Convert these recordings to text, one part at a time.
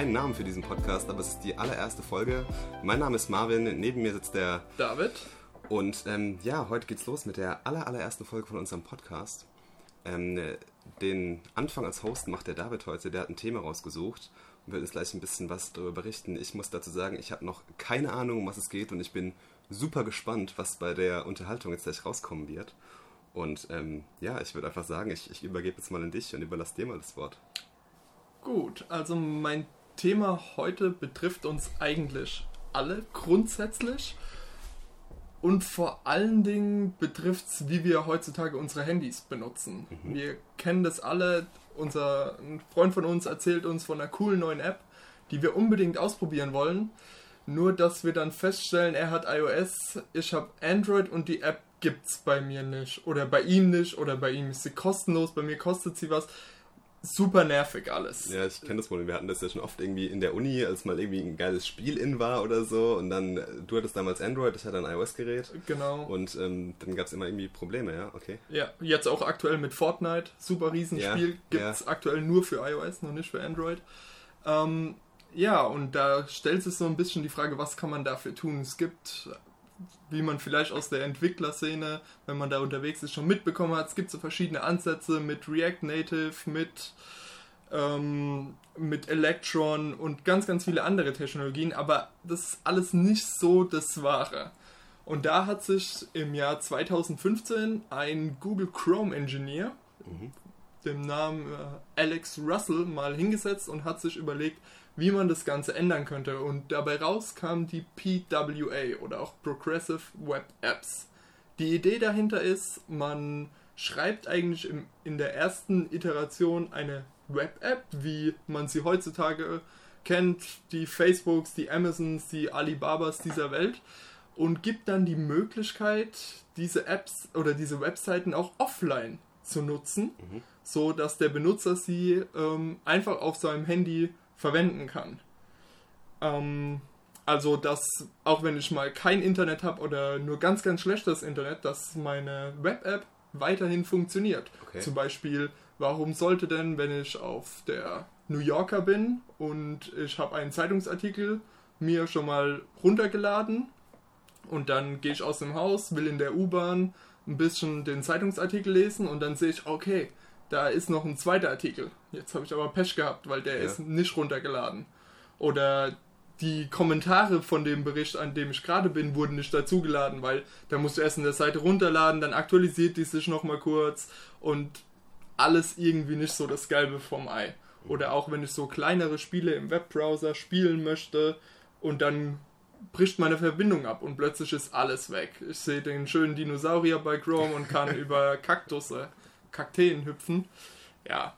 keinen Namen für diesen Podcast, aber es ist die allererste Folge. Mein Name ist Marvin, neben mir sitzt der David. Und ähm, ja, heute geht's los mit der aller, allerersten Folge von unserem Podcast. Ähm, den Anfang als Host macht der David heute, der hat ein Thema rausgesucht und wird uns gleich ein bisschen was darüber berichten. Ich muss dazu sagen, ich habe noch keine Ahnung, um was es geht und ich bin super gespannt, was bei der Unterhaltung jetzt gleich rauskommen wird. Und ähm, ja, ich würde einfach sagen, ich, ich übergebe jetzt mal an dich und überlasse dir mal das Wort. Gut, also mein Thema heute betrifft uns eigentlich alle grundsätzlich. Und vor allen Dingen betrifft es, wie wir heutzutage unsere Handys benutzen. Mhm. Wir kennen das alle. Unser ein Freund von uns erzählt uns von einer coolen neuen App, die wir unbedingt ausprobieren wollen. Nur, dass wir dann feststellen, er hat iOS, ich habe Android und die App gibt es bei mir nicht. Oder bei ihm nicht. Oder bei ihm ist sie kostenlos, bei mir kostet sie was super nervig alles. Ja, ich kenne das Problem. Wir hatten das ja schon oft irgendwie in der Uni, als mal irgendwie ein geiles Spiel in war oder so. Und dann, du hattest damals Android, ich hatte ein iOS-Gerät. Genau. Und ähm, dann gab es immer irgendwie Probleme, ja, okay. Ja, jetzt auch aktuell mit Fortnite. Super Riesenspiel. Ja, Gibt es ja. aktuell nur für iOS, noch nicht für Android. Ähm, ja, und da stellt sich so ein bisschen die Frage, was kann man dafür tun? Es gibt wie man vielleicht aus der Entwicklerszene, wenn man da unterwegs ist, schon mitbekommen hat. Es gibt so verschiedene Ansätze mit React Native, mit, ähm, mit Electron und ganz, ganz viele andere Technologien, aber das ist alles nicht so das Wahre. Und da hat sich im Jahr 2015 ein Google Chrome Engineer, mhm. dem Namen äh, Alex Russell, mal hingesetzt und hat sich überlegt, wie man das Ganze ändern könnte. Und dabei rauskam die PWA oder auch Progressive Web Apps. Die Idee dahinter ist, man schreibt eigentlich im, in der ersten Iteration eine Web-App, wie man sie heutzutage kennt, die Facebooks, die Amazons, die Alibabas dieser Welt und gibt dann die Möglichkeit, diese Apps oder diese Webseiten auch offline zu nutzen, mhm. so dass der Benutzer sie ähm, einfach auf seinem Handy verwenden kann. Ähm, also, dass auch wenn ich mal kein Internet habe oder nur ganz, ganz schlechtes Internet, dass meine Web-App weiterhin funktioniert. Okay. Zum Beispiel, warum sollte denn, wenn ich auf der New Yorker bin und ich habe einen Zeitungsartikel mir schon mal runtergeladen und dann gehe ich aus dem Haus, will in der U-Bahn ein bisschen den Zeitungsartikel lesen und dann sehe ich, okay, da ist noch ein zweiter Artikel. Jetzt habe ich aber Pech gehabt, weil der ja. ist nicht runtergeladen. Oder die Kommentare von dem Bericht, an dem ich gerade bin, wurden nicht dazugeladen, weil da musst du erst in der Seite runterladen, dann aktualisiert die sich nochmal kurz und alles irgendwie nicht so das Gelbe vom Ei. Oder auch wenn ich so kleinere Spiele im Webbrowser spielen möchte und dann bricht meine Verbindung ab und plötzlich ist alles weg. Ich sehe den schönen Dinosaurier bei Chrome und kann über Kaktusse Kakteen hüpfen. Ja.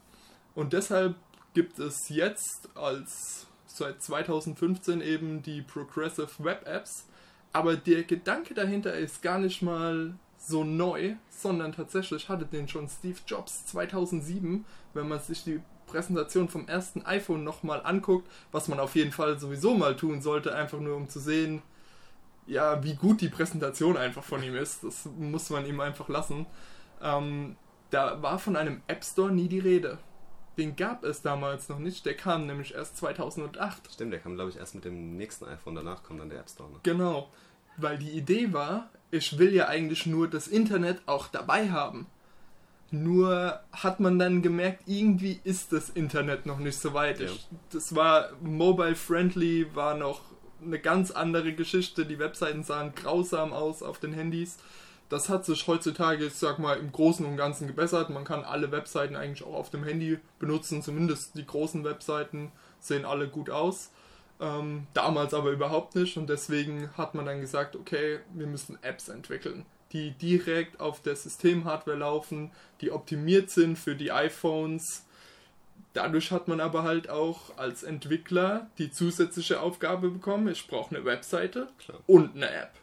Und deshalb gibt es jetzt als seit 2015 eben die Progressive Web Apps. Aber der Gedanke dahinter ist gar nicht mal so neu, sondern tatsächlich hatte den schon Steve Jobs 2007, wenn man sich die Präsentation vom ersten iPhone nochmal anguckt, was man auf jeden Fall sowieso mal tun sollte, einfach nur um zu sehen, ja, wie gut die Präsentation einfach von ihm ist. Das muss man ihm einfach lassen. Ähm, da war von einem App Store nie die Rede. Den gab es damals noch nicht, der kam nämlich erst 2008. Stimmt, der kam glaube ich erst mit dem nächsten iPhone, danach kommt dann der App Store. Ne? Genau, weil die Idee war, ich will ja eigentlich nur das Internet auch dabei haben. Nur hat man dann gemerkt, irgendwie ist das Internet noch nicht so weit. Ja. Ich, das war mobile friendly, war noch eine ganz andere Geschichte. Die Webseiten sahen grausam aus auf den Handys. Das hat sich heutzutage, ich sag mal, im Großen und Ganzen gebessert. Man kann alle Webseiten eigentlich auch auf dem Handy benutzen, zumindest die großen Webseiten sehen alle gut aus. Ähm, damals aber überhaupt nicht und deswegen hat man dann gesagt, okay, wir müssen Apps entwickeln, die direkt auf der Systemhardware laufen, die optimiert sind für die iPhones. Dadurch hat man aber halt auch als Entwickler die zusätzliche Aufgabe bekommen, ich brauche eine Webseite Klar. und eine App.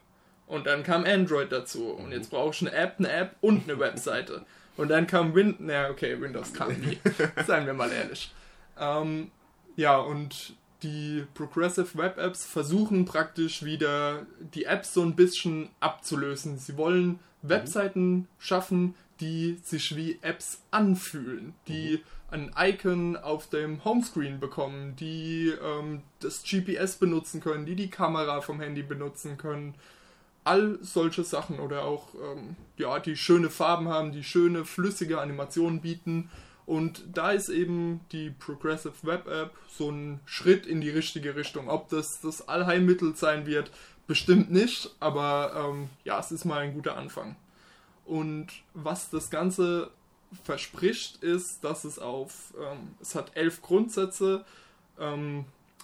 Und dann kam Android dazu. Und jetzt brauche ich eine App, eine App und eine Webseite. Und dann kam Windows. Na, okay, Windows kam nie. Seien wir mal ehrlich. Ähm, ja, und die Progressive Web Apps versuchen praktisch wieder die Apps so ein bisschen abzulösen. Sie wollen Webseiten schaffen, die sich wie Apps anfühlen, die ein Icon auf dem Homescreen bekommen, die ähm, das GPS benutzen können, die die Kamera vom Handy benutzen können. All solche Sachen oder auch ähm, ja, die schöne Farben haben, die schöne flüssige Animationen bieten. Und da ist eben die Progressive Web App so ein Schritt in die richtige Richtung. Ob das das Allheilmittel sein wird, bestimmt nicht, aber ähm, ja, es ist mal ein guter Anfang. Und was das Ganze verspricht, ist, dass es auf, ähm, es hat elf Grundsätze.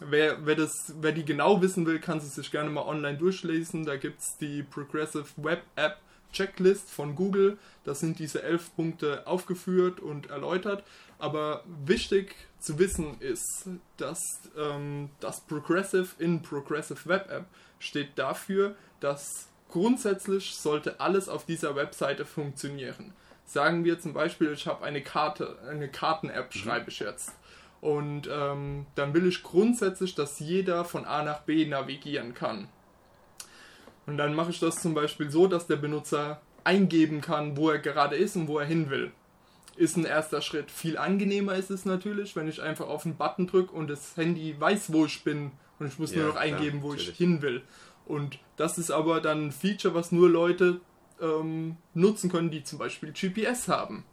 Wer, wer, das, wer die genau wissen will, kann sie sich gerne mal online durchlesen. Da gibt es die Progressive Web App Checklist von Google. Da sind diese elf Punkte aufgeführt und erläutert. Aber wichtig zu wissen ist, dass ähm, das Progressive in Progressive Web App steht dafür, dass grundsätzlich sollte alles auf dieser Webseite funktionieren. Sagen wir zum Beispiel, ich habe eine Karte, eine Karten-App mhm. schreibe ich jetzt. Und ähm, dann will ich grundsätzlich, dass jeder von A nach B navigieren kann. Und dann mache ich das zum Beispiel so, dass der Benutzer eingeben kann, wo er gerade ist und wo er hin will. Ist ein erster Schritt. Viel angenehmer ist es natürlich, wenn ich einfach auf einen Button drücke und das Handy weiß, wo ich bin und ich muss ja, nur noch eingeben, klar, wo natürlich. ich hin will. Und das ist aber dann ein Feature, was nur Leute ähm, nutzen können, die zum Beispiel GPS haben.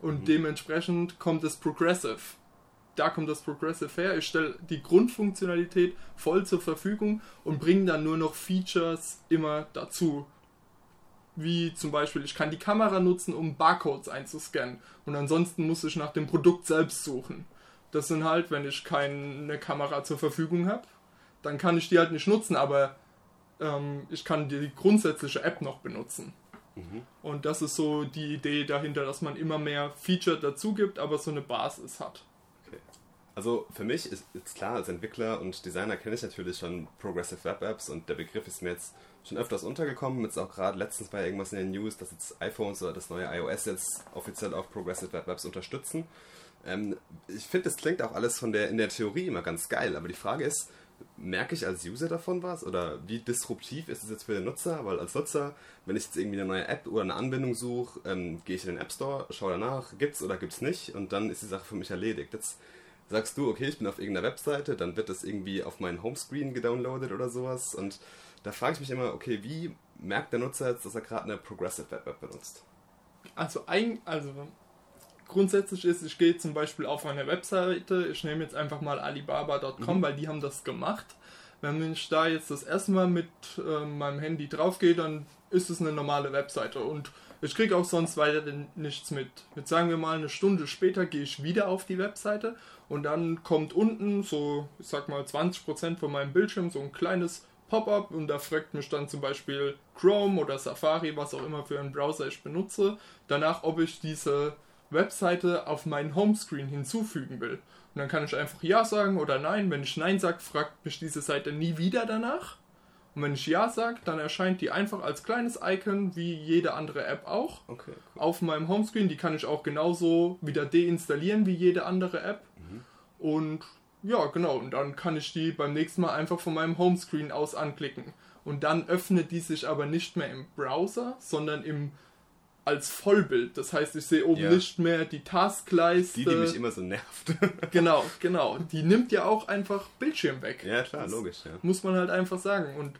Und mhm. dementsprechend kommt das Progressive. Da kommt das Progressive her. Ich stelle die Grundfunktionalität voll zur Verfügung und bringe dann nur noch Features immer dazu. Wie zum Beispiel, ich kann die Kamera nutzen, um Barcodes einzuscannen. Und ansonsten muss ich nach dem Produkt selbst suchen. Das sind halt, wenn ich keine Kamera zur Verfügung habe, dann kann ich die halt nicht nutzen, aber ähm, ich kann die grundsätzliche App noch benutzen. Mhm. Und das ist so die Idee dahinter, dass man immer mehr Feature dazu gibt, aber so eine Basis hat. Also für mich ist, ist klar, als Entwickler und Designer kenne ich natürlich schon Progressive Web Apps und der Begriff ist mir jetzt schon öfters untergekommen. Jetzt auch gerade letztens bei irgendwas in den News, dass jetzt iPhones oder das neue iOS jetzt offiziell auch Progressive Web Apps unterstützen. Ähm, ich finde, das klingt auch alles von der in der Theorie immer ganz geil, aber die Frage ist, merke ich als User davon was? Oder wie disruptiv ist es jetzt für den Nutzer? Weil als Nutzer, wenn ich jetzt irgendwie eine neue App oder eine Anbindung suche, ähm, gehe ich in den App Store, schaue danach, gibt's oder gibt's nicht und dann ist die Sache für mich erledigt. Jetzt sagst du, okay, ich bin auf irgendeiner Webseite, dann wird das irgendwie auf meinen Homescreen gedownloadet oder sowas und da frage ich mich immer, okay, wie merkt der Nutzer jetzt, dass er gerade eine Progressive Web App benutzt? Also, ein, also grundsätzlich ist, ich gehe zum Beispiel auf eine Webseite, ich nehme jetzt einfach mal alibaba.com, mhm. weil die haben das gemacht. Wenn ich da jetzt das erste Mal mit äh, meinem Handy drauf gehe, dann ist es eine normale Webseite und ich kriege auch sonst weiter nichts mit. Jetzt sagen wir mal eine Stunde später gehe ich wieder auf die Webseite und dann kommt unten so, ich sag mal 20% von meinem Bildschirm so ein kleines Pop-up und da fragt mich dann zum Beispiel Chrome oder Safari, was auch immer für einen Browser ich benutze, danach, ob ich diese Webseite auf meinen Homescreen hinzufügen will. Und dann kann ich einfach Ja sagen oder Nein. Wenn ich Nein sage, fragt mich diese Seite nie wieder danach. Und wenn ich Ja sage, dann erscheint die einfach als kleines Icon wie jede andere App auch okay, cool. auf meinem Homescreen. Die kann ich auch genauso wieder deinstallieren wie jede andere App. Mhm. Und ja, genau. Und dann kann ich die beim nächsten Mal einfach von meinem Homescreen aus anklicken. Und dann öffnet die sich aber nicht mehr im Browser, sondern im als Vollbild. Das heißt, ich sehe oben ja. nicht mehr die Taskleiste. Die, die mich immer so nervt. genau, genau. Die nimmt ja auch einfach Bildschirm weg. Ja, klar, das logisch. Ja. Muss man halt einfach sagen. Und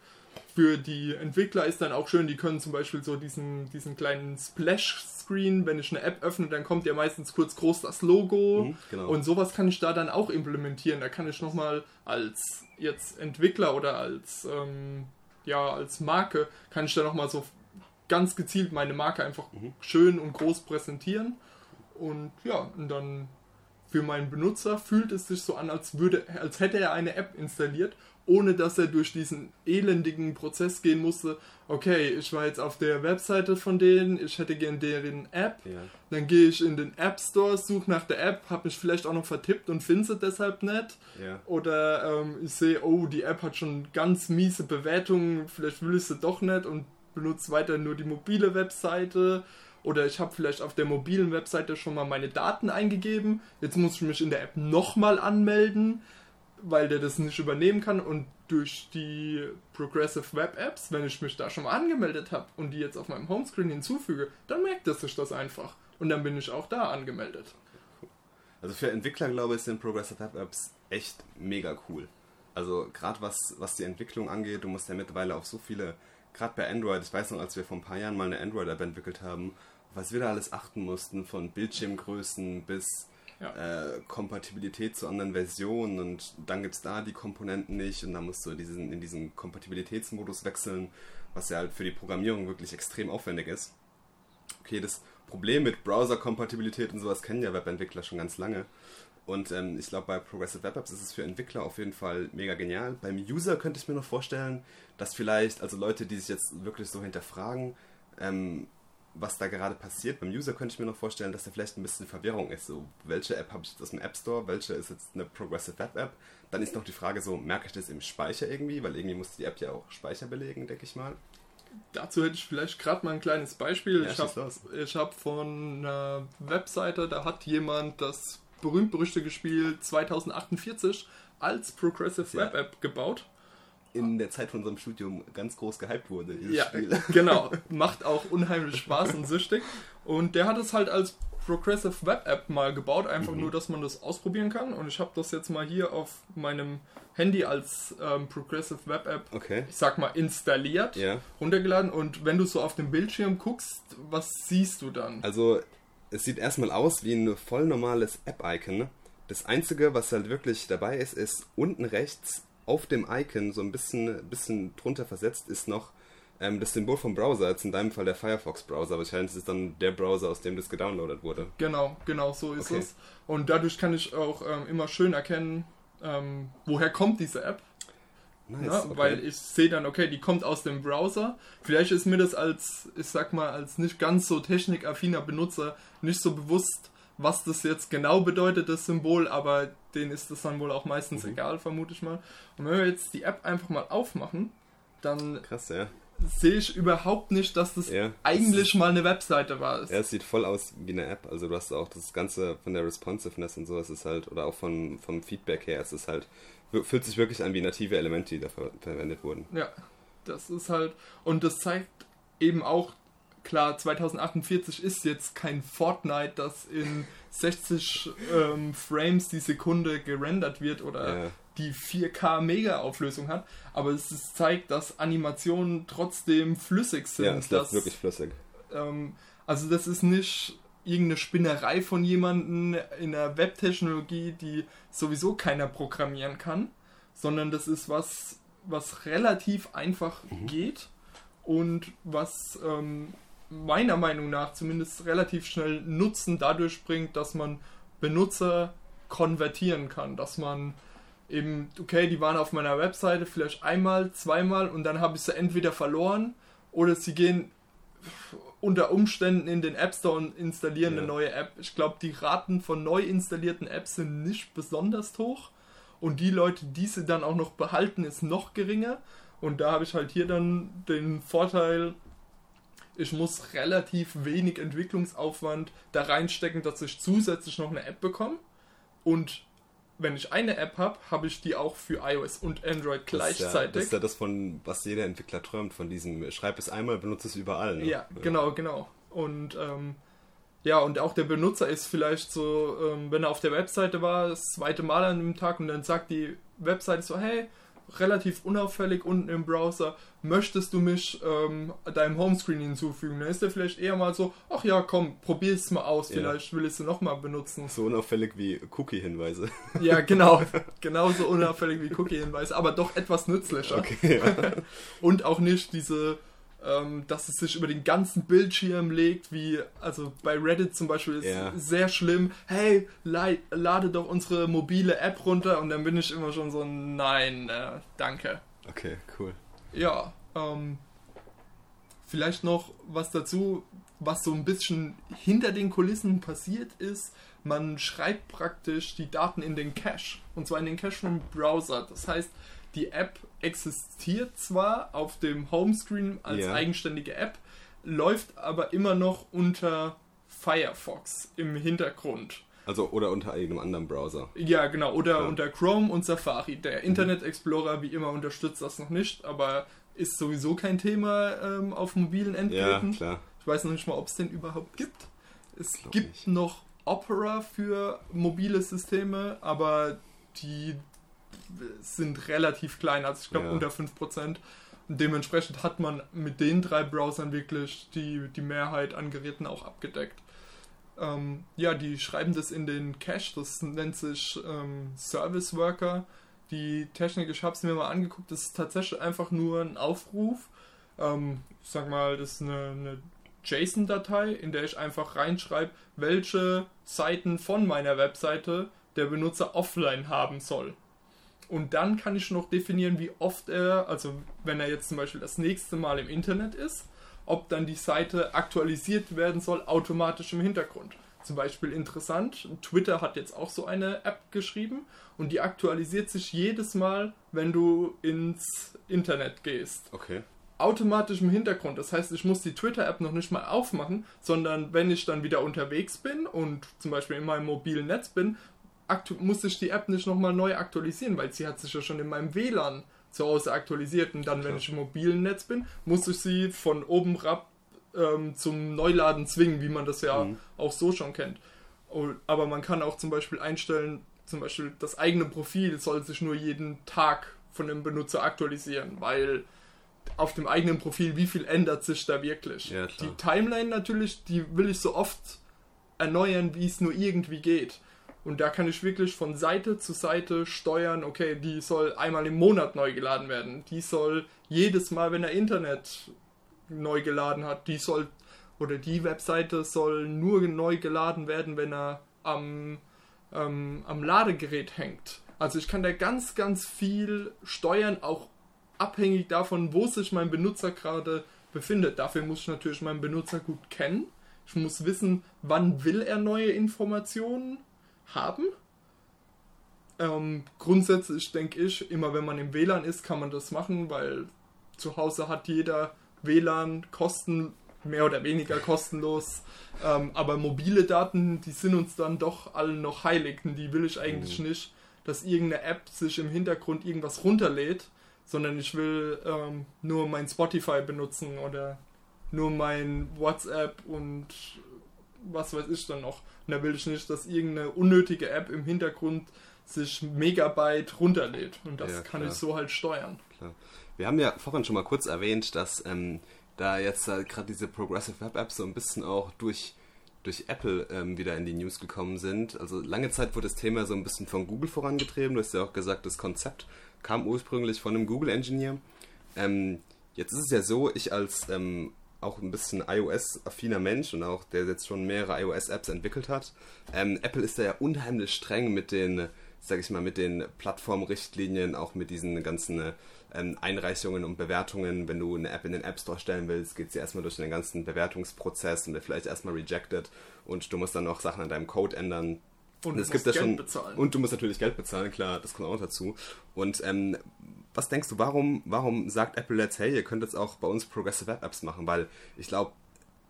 für die Entwickler ist dann auch schön, die können zum Beispiel so diesen, diesen kleinen Splash-Screen, wenn ich eine App öffne, dann kommt ja meistens kurz groß das Logo. Mhm, genau. Und sowas kann ich da dann auch implementieren. Da kann ich nochmal als jetzt Entwickler oder als, ähm, ja, als Marke, kann ich da nochmal so ganz gezielt meine Marke einfach mhm. schön und groß präsentieren. Und ja, und dann für meinen Benutzer fühlt es sich so an, als, würde, als hätte er eine App installiert, ohne dass er durch diesen elendigen Prozess gehen musste. Okay, ich war jetzt auf der Webseite von denen, ich hätte gern deren App. Ja. Dann gehe ich in den App Store, suche nach der App, habe mich vielleicht auch noch vertippt und finde sie deshalb nicht. Ja. Oder ähm, ich sehe, oh, die App hat schon ganz miese Bewertungen, vielleicht will ich sie doch nicht und benutze weiter nur die mobile Webseite oder ich habe vielleicht auf der mobilen Webseite schon mal meine Daten eingegeben. Jetzt muss ich mich in der App nochmal anmelden, weil der das nicht übernehmen kann. Und durch die Progressive Web Apps, wenn ich mich da schon mal angemeldet habe und die jetzt auf meinem Homescreen hinzufüge, dann merkt es sich das einfach. Und dann bin ich auch da angemeldet. Also für Entwickler, glaube ich, sind Progressive Web Apps echt mega cool. Also gerade was, was die Entwicklung angeht, du musst ja mittlerweile auf so viele, gerade bei Android, ich weiß noch, als wir vor ein paar Jahren mal eine Android-App entwickelt haben, was wir da alles achten mussten, von Bildschirmgrößen bis ja. äh, Kompatibilität zu anderen Versionen und dann gibt es da die Komponenten nicht und dann musst du diesen, in diesen Kompatibilitätsmodus wechseln, was ja halt für die Programmierung wirklich extrem aufwendig ist. Okay, das Problem mit Browser-Kompatibilität und sowas kennen ja Webentwickler schon ganz lange. Und ähm, ich glaube, bei Progressive Web Apps ist es für Entwickler auf jeden Fall mega genial. Beim User könnte ich mir noch vorstellen, dass vielleicht, also Leute, die sich jetzt wirklich so hinterfragen, ähm, was da gerade passiert, beim User könnte ich mir noch vorstellen, dass da vielleicht ein bisschen Verwirrung ist. So, welche App habe ich jetzt aus dem App Store, welche ist jetzt eine Progressive Web App? Dann ist noch die Frage so, merke ich das im Speicher irgendwie? Weil irgendwie muss die App ja auch Speicher belegen, denke ich mal. Dazu hätte ich vielleicht gerade mal ein kleines Beispiel. Ja, ich habe hab von einer Webseite, da hat jemand das berühmt-berüchtigte Spiel 2048 als Progressive Web App gebaut. In der Zeit von unserem Studium ganz groß gehypt wurde, dieses ja, Spiel. genau. Macht auch unheimlich Spaß und süchtig. Und der hat es halt als Progressive Web App mal gebaut, einfach mhm. nur, dass man das ausprobieren kann. Und ich habe das jetzt mal hier auf meinem Handy als ähm, Progressive Web App, okay. ich sag mal, installiert, ja. runtergeladen. Und wenn du so auf dem Bildschirm guckst, was siehst du dann? Also es sieht erstmal aus wie ein voll normales App-Icon. Das Einzige, was halt wirklich dabei ist, ist unten rechts auf dem Icon, so ein bisschen, bisschen drunter versetzt, ist noch ähm, das Symbol vom Browser, jetzt in deinem Fall der Firefox-Browser. Wahrscheinlich ist es dann der Browser, aus dem das gedownloadet wurde. Genau, genau so ist okay. es. Und dadurch kann ich auch ähm, immer schön erkennen, ähm, woher kommt diese App. Nice, ja, okay. Weil ich sehe dann, okay, die kommt aus dem Browser. Vielleicht ist mir das als, ich sag mal, als nicht ganz so technikaffiner Benutzer nicht so bewusst, was das jetzt genau bedeutet, das Symbol, aber denen ist das dann wohl auch meistens mhm. egal, vermute ich mal. Und wenn wir jetzt die App einfach mal aufmachen, dann Krass, ja. sehe ich überhaupt nicht, dass das ja, eigentlich das mal eine Webseite war. Ja, es sieht voll aus wie eine App. Also du hast auch das Ganze von der Responsiveness und so, es ist halt, oder auch von, vom Feedback her, es ist halt fühlt sich wirklich an wie native Elemente, die da ver verwendet wurden. Ja, das ist halt, und das zeigt eben auch, klar, 2048 ist jetzt kein Fortnite, das in 60 ähm, Frames die Sekunde gerendert wird oder ja. die 4K Mega-Auflösung hat, aber es ist, zeigt, dass Animationen trotzdem flüssig sind. Ja, es läuft wirklich flüssig. Ähm, also das ist nicht irgendeine Spinnerei von jemandem in der Webtechnologie, die sowieso keiner programmieren kann, sondern das ist was, was relativ einfach mhm. geht und was ähm, meiner Meinung nach zumindest relativ schnell Nutzen dadurch bringt, dass man Benutzer konvertieren kann, dass man eben, okay, die waren auf meiner Webseite vielleicht einmal, zweimal und dann habe ich sie entweder verloren oder sie gehen unter Umständen in den App Store und installieren ja. eine neue App. Ich glaube, die Raten von neu installierten Apps sind nicht besonders hoch. Und die Leute, die sie dann auch noch behalten, ist noch geringer. Und da habe ich halt hier dann den Vorteil, ich muss relativ wenig Entwicklungsaufwand da reinstecken, dass ich zusätzlich noch eine App bekomme. Und wenn ich eine App habe, habe ich die auch für iOS und Android gleichzeitig. Das ist, ja, das ist ja das, von was jeder Entwickler träumt, von diesem schreib es einmal, benutze es überall. Ne? Ja, genau, genau. Und ähm, ja, und auch der Benutzer ist vielleicht so, ähm, wenn er auf der Webseite war, das zweite Mal an dem Tag und dann sagt die Webseite so, hey, relativ unauffällig unten im Browser, möchtest du mich ähm, deinem Homescreen hinzufügen? Dann ist er vielleicht eher mal so, ach ja, komm, probier es mal aus, ja. vielleicht will ich es nochmal benutzen. So unauffällig wie Cookie-Hinweise. Ja, genau, genauso unauffällig wie Cookie-Hinweise, aber doch etwas nützlicher. Okay, ja. Und auch nicht diese ähm, dass es sich über den ganzen Bildschirm legt, wie, also bei Reddit zum Beispiel ist ja. sehr schlimm, hey, lade doch unsere mobile App runter und dann bin ich immer schon so, nein, äh, danke. Okay, cool. Ja, ähm, vielleicht noch was dazu, was so ein bisschen hinter den Kulissen passiert ist. Man schreibt praktisch die Daten in den Cache. Und zwar in den Cache vom Browser. Das heißt, die App existiert zwar auf dem Homescreen als yeah. eigenständige App, läuft aber immer noch unter Firefox im Hintergrund. Also oder unter irgendeinem anderen Browser. Ja, genau, oder ja. unter Chrome und Safari. Der mhm. Internet Explorer, wie immer, unterstützt das noch nicht, aber ist sowieso kein Thema ähm, auf mobilen Endgeräten. Ja, klar. Ich weiß noch nicht mal, ob es den überhaupt gibt. Es gibt nicht. noch Opera für mobile Systeme, aber die sind relativ klein, also ich glaube ja. unter 5%. Und dementsprechend hat man mit den drei Browsern wirklich die, die Mehrheit an Geräten auch abgedeckt. Ähm, ja, die schreiben das in den Cache, das nennt sich ähm, Service Worker. Die Technik, ich habe es mir mal angeguckt, das ist tatsächlich einfach nur ein Aufruf. Ähm, ich sag mal, das ist eine, eine JSON-Datei, in der ich einfach reinschreibe, welche Seiten von meiner Webseite der Benutzer offline haben soll. Und dann kann ich noch definieren, wie oft er, also wenn er jetzt zum Beispiel das nächste Mal im Internet ist, ob dann die Seite aktualisiert werden soll, automatisch im Hintergrund. Zum Beispiel interessant, Twitter hat jetzt auch so eine App geschrieben und die aktualisiert sich jedes Mal, wenn du ins Internet gehst. Okay. Automatisch im Hintergrund. Das heißt, ich muss die Twitter-App noch nicht mal aufmachen, sondern wenn ich dann wieder unterwegs bin und zum Beispiel in meinem mobilen Netz bin, muss ich die App nicht nochmal neu aktualisieren, weil sie hat sich ja schon in meinem WLAN zu Hause aktualisiert und dann, wenn ich im mobilen Netz bin, muss ich sie von oben rab ähm, zum Neuladen zwingen, wie man das ja mhm. auch so schon kennt. Aber man kann auch zum Beispiel einstellen, zum Beispiel das eigene Profil soll sich nur jeden Tag von dem Benutzer aktualisieren, weil auf dem eigenen Profil, wie viel ändert sich da wirklich? Ja, die Timeline natürlich, die will ich so oft erneuern, wie es nur irgendwie geht. Und da kann ich wirklich von Seite zu Seite steuern, okay, die soll einmal im Monat neu geladen werden. Die soll jedes Mal, wenn er Internet neu geladen hat, die soll oder die Webseite soll nur neu geladen werden, wenn er am, ähm, am Ladegerät hängt. Also ich kann da ganz, ganz viel steuern, auch abhängig davon, wo sich mein Benutzer gerade befindet. Dafür muss ich natürlich meinen Benutzer gut kennen. Ich muss wissen, wann will er neue Informationen haben. Ähm, grundsätzlich denke ich, immer wenn man im WLAN ist, kann man das machen, weil zu Hause hat jeder WLAN kosten mehr oder weniger kostenlos. Ähm, aber mobile Daten, die sind uns dann doch alle noch heilig. Und die will ich eigentlich mhm. nicht, dass irgendeine App sich im Hintergrund irgendwas runterlädt, sondern ich will ähm, nur mein Spotify benutzen oder nur mein WhatsApp und was weiß ich dann noch. Und da will ich nicht, dass irgendeine unnötige App im Hintergrund sich Megabyte runterlädt. Und das ja, kann ich so halt steuern. Klar. Wir haben ja vorhin schon mal kurz erwähnt, dass ähm, da jetzt äh, gerade diese Progressive Web Apps so ein bisschen auch durch, durch Apple ähm, wieder in die News gekommen sind. Also lange Zeit wurde das Thema so ein bisschen von Google vorangetrieben. Du hast ja auch gesagt, das Konzept kam ursprünglich von einem Google-Engineer. Ähm, jetzt ist es ja so, ich als ähm, auch ein bisschen iOS-affiner Mensch und auch der jetzt schon mehrere iOS-Apps entwickelt hat. Ähm, Apple ist da ja unheimlich streng mit den, sag ich mal, mit den Plattformrichtlinien, auch mit diesen ganzen ähm, Einreichungen und Bewertungen. Wenn du eine App in den App Store stellen willst, geht sie erstmal durch den ganzen Bewertungsprozess und wird vielleicht erstmal rejected und du musst dann noch Sachen an deinem Code ändern. Und, es gibt Geld schon, bezahlen. Und du musst natürlich Geld bezahlen, klar, das kommt auch dazu. Und ähm, was denkst du, warum, warum sagt Apple jetzt, hey, ihr könnt jetzt auch bei uns Progressive Web Apps machen? Weil ich glaube,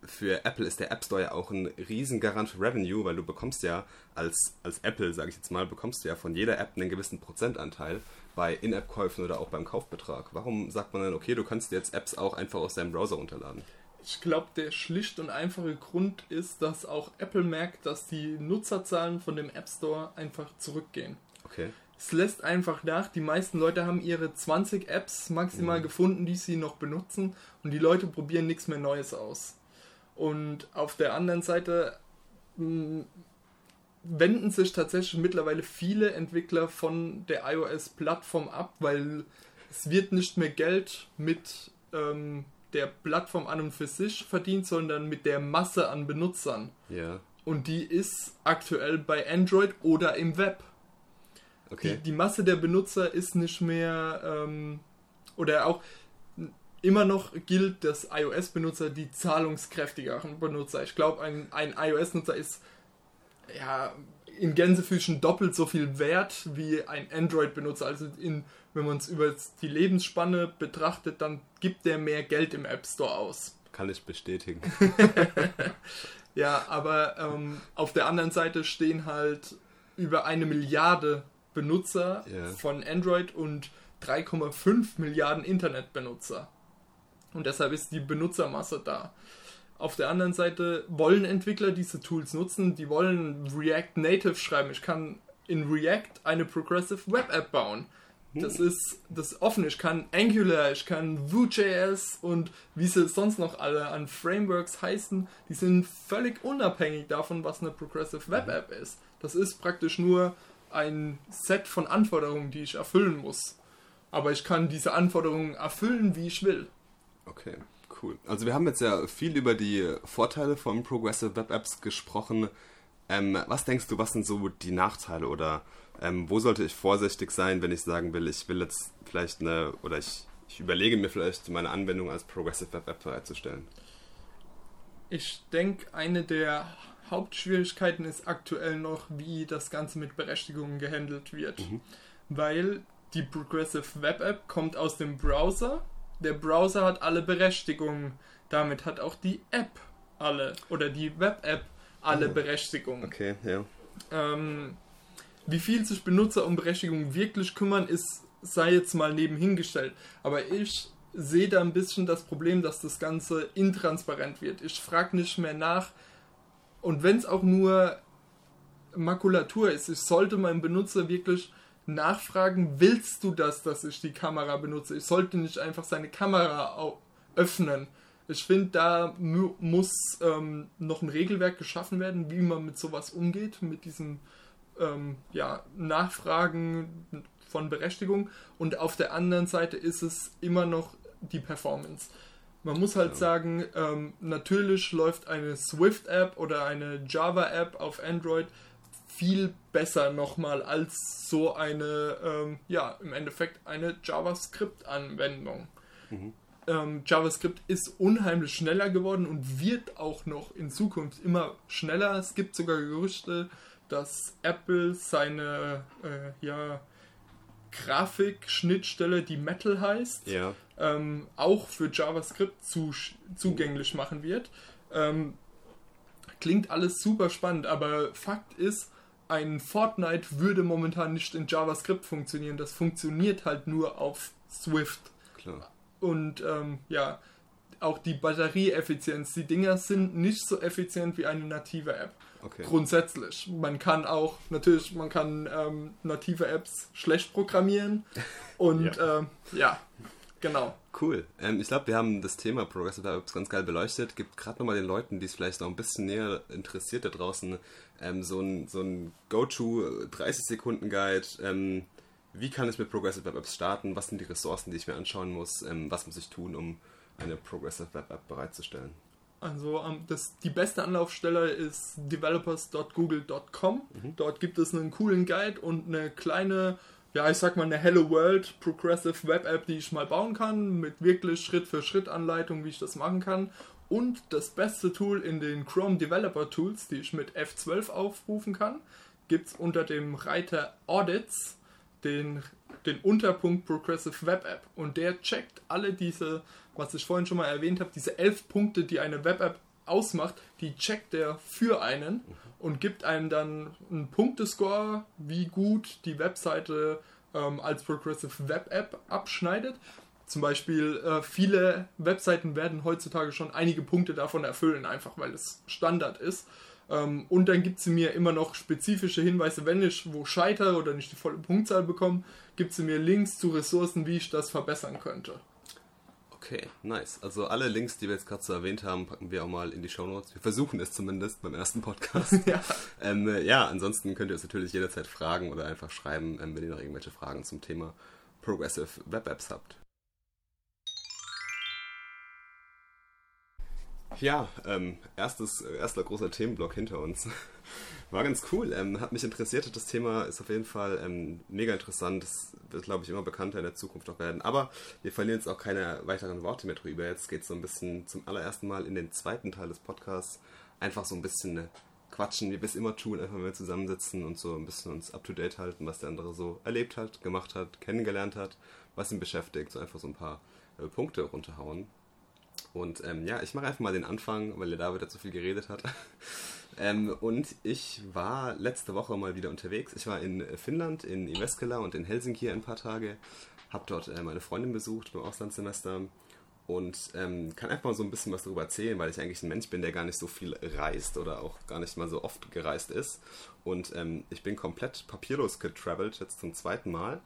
für Apple ist der App Store ja auch ein Riesengarant für Revenue, weil du bekommst ja als, als Apple, sage ich jetzt mal, bekommst du ja von jeder App einen gewissen Prozentanteil bei In-App-Käufen oder auch beim Kaufbetrag. Warum sagt man dann, okay, du kannst jetzt Apps auch einfach aus deinem Browser runterladen? Ich glaube, der schlicht und einfache Grund ist, dass auch Apple merkt, dass die Nutzerzahlen von dem App Store einfach zurückgehen. Okay es lässt einfach nach. Die meisten Leute haben ihre 20 Apps maximal mhm. gefunden, die sie noch benutzen und die Leute probieren nichts mehr Neues aus. Und auf der anderen Seite mh, hm, wenden sich tatsächlich mittlerweile viele Entwickler von der iOS-Plattform ab, weil es wird nicht mehr Geld mit ähm, der Plattform an und für sich verdient, sondern mit der Masse an Benutzern. Ja. Und die ist aktuell bei Android oder im Web. Okay. Die, die Masse der Benutzer ist nicht mehr ähm, oder auch immer noch gilt, dass iOS-Benutzer die zahlungskräftigeren Benutzer. Ich glaube, ein, ein iOS-Nutzer ist ja in Gänsefüßchen doppelt so viel wert wie ein Android-Benutzer. Also in, wenn man es über die Lebensspanne betrachtet, dann gibt der mehr Geld im App Store aus. Kann ich bestätigen. ja, aber ähm, auf der anderen Seite stehen halt über eine Milliarde Benutzer yeah. von Android und 3,5 Milliarden Internetbenutzer. Und deshalb ist die Benutzermasse da. Auf der anderen Seite wollen Entwickler diese Tools nutzen, die wollen React Native schreiben. Ich kann in React eine Progressive Web App bauen. Das hm. ist das offen. Ich kann Angular, ich kann Vue.js und wie sie sonst noch alle an Frameworks heißen, die sind völlig unabhängig davon, was eine Progressive Web App ist. Das ist praktisch nur ein Set von Anforderungen, die ich erfüllen muss. Aber ich kann diese Anforderungen erfüllen, wie ich will. Okay, cool. Also wir haben jetzt ja viel über die Vorteile von Progressive Web Apps gesprochen. Ähm, was denkst du, was sind so die Nachteile oder ähm, wo sollte ich vorsichtig sein, wenn ich sagen will, ich will jetzt vielleicht eine oder ich, ich überlege mir vielleicht meine Anwendung als Progressive Web App bereitzustellen? Ich denke, eine der Hauptschwierigkeiten ist aktuell noch, wie das Ganze mit Berechtigungen gehandelt wird. Mhm. Weil die Progressive Web App kommt aus dem Browser. Der Browser hat alle Berechtigungen. Damit hat auch die App alle oder die Web App alle oh. Berechtigungen. Okay, ja. Ähm, wie viel sich Benutzer um Berechtigungen wirklich kümmern, ist sei jetzt mal nebenhingestellt. Aber ich sehe da ein bisschen das Problem, dass das Ganze intransparent wird. Ich frage nicht mehr nach. Und wenn es auch nur Makulatur ist, ich sollte meinem Benutzer wirklich nachfragen, willst du das, dass ich die Kamera benutze? Ich sollte nicht einfach seine Kamera öffnen. Ich finde, da muss ähm, noch ein Regelwerk geschaffen werden, wie man mit sowas umgeht, mit diesem ähm, ja, Nachfragen von Berechtigung. Und auf der anderen Seite ist es immer noch die Performance. Man muss halt ja. sagen, ähm, natürlich läuft eine Swift-App oder eine Java-App auf Android viel besser nochmal als so eine, ähm, ja, im Endeffekt eine JavaScript-Anwendung. Mhm. Ähm, JavaScript ist unheimlich schneller geworden und wird auch noch in Zukunft immer schneller. Es gibt sogar Gerüchte, dass Apple seine äh, ja, Grafikschnittstelle, die Metal heißt, ja. ähm, auch für JavaScript zu, zugänglich machen wird. Ähm, klingt alles super spannend, aber Fakt ist, ein Fortnite würde momentan nicht in JavaScript funktionieren. Das funktioniert halt nur auf Swift. Klar. Und ähm, ja, auch die Batterieeffizienz. Die Dinger sind nicht so effizient wie eine native App. Okay. Grundsätzlich. Man kann auch, natürlich, man kann ähm, native Apps schlecht programmieren. Und ja, ähm, ja genau. Cool. Ähm, ich glaube, wir haben das Thema Progressive Apps ganz geil beleuchtet. Gibt gerade nochmal den Leuten, die es vielleicht noch ein bisschen näher interessiert da draußen, ähm, so ein, so ein Go-To 30-Sekunden-Guide. Ähm, wie kann ich mit Progressive Web Apps starten? Was sind die Ressourcen, die ich mir anschauen muss? Ähm, was muss ich tun, um eine Progressive Web App bereitzustellen? Also um, das, die beste Anlaufstelle ist developers.google.com. Mhm. Dort gibt es einen coolen Guide und eine kleine, ja ich sag mal eine Hello World Progressive Web App, die ich mal bauen kann, mit wirklich Schritt für Schritt Anleitung, wie ich das machen kann. Und das beste Tool in den Chrome Developer Tools, die ich mit F12 aufrufen kann, gibt es unter dem Reiter Audits den, den Unterpunkt Progressive Web App. Und der checkt alle diese was ich vorhin schon mal erwähnt habe, diese elf Punkte, die eine Web-App ausmacht, die checkt er für einen und gibt einem dann einen Punktescore, wie gut die Webseite ähm, als Progressive Web App abschneidet. Zum Beispiel äh, viele Webseiten werden heutzutage schon einige Punkte davon erfüllen, einfach weil es Standard ist. Ähm, und dann gibt sie mir immer noch spezifische Hinweise, wenn ich wo scheitere oder nicht die volle Punktzahl bekomme, gibt sie mir Links zu Ressourcen, wie ich das verbessern könnte. Okay, nice. Also alle Links, die wir jetzt gerade so erwähnt haben, packen wir auch mal in die Show Notes. Wir versuchen es zumindest beim ersten Podcast. ja. Ähm, äh, ja, ansonsten könnt ihr uns natürlich jederzeit fragen oder einfach schreiben, ähm, wenn ihr noch irgendwelche Fragen zum Thema Progressive Web Apps habt. Ja, ähm, erstes, erster großer Themenblock hinter uns. War ganz cool. Ähm, hat mich interessiert. Das Thema ist auf jeden Fall ähm, mega interessant. Das wird, glaube ich, immer bekannter in der Zukunft auch werden. Aber wir verlieren jetzt auch keine weiteren Worte mehr drüber. Jetzt geht es so ein bisschen zum allerersten Mal in den zweiten Teil des Podcasts. Einfach so ein bisschen äh, quatschen, wie wir es immer tun. Einfach, wir zusammensitzen und so ein bisschen uns up to date halten, was der andere so erlebt hat, gemacht hat, kennengelernt hat, was ihn beschäftigt. So einfach so ein paar äh, Punkte runterhauen. Und ähm, ja, ich mache einfach mal den Anfang, weil der David ja zu viel geredet hat. ähm, und ich war letzte Woche mal wieder unterwegs. Ich war in Finnland, in Iveskela und in Helsinki ein paar Tage. Habe dort äh, meine Freundin besucht beim Auslandssemester. und ähm, kann einfach mal so ein bisschen was darüber erzählen, weil ich eigentlich ein Mensch bin, der gar nicht so viel reist oder auch gar nicht mal so oft gereist ist. Und ähm, ich bin komplett papierlos getravelt, jetzt zum zweiten Mal.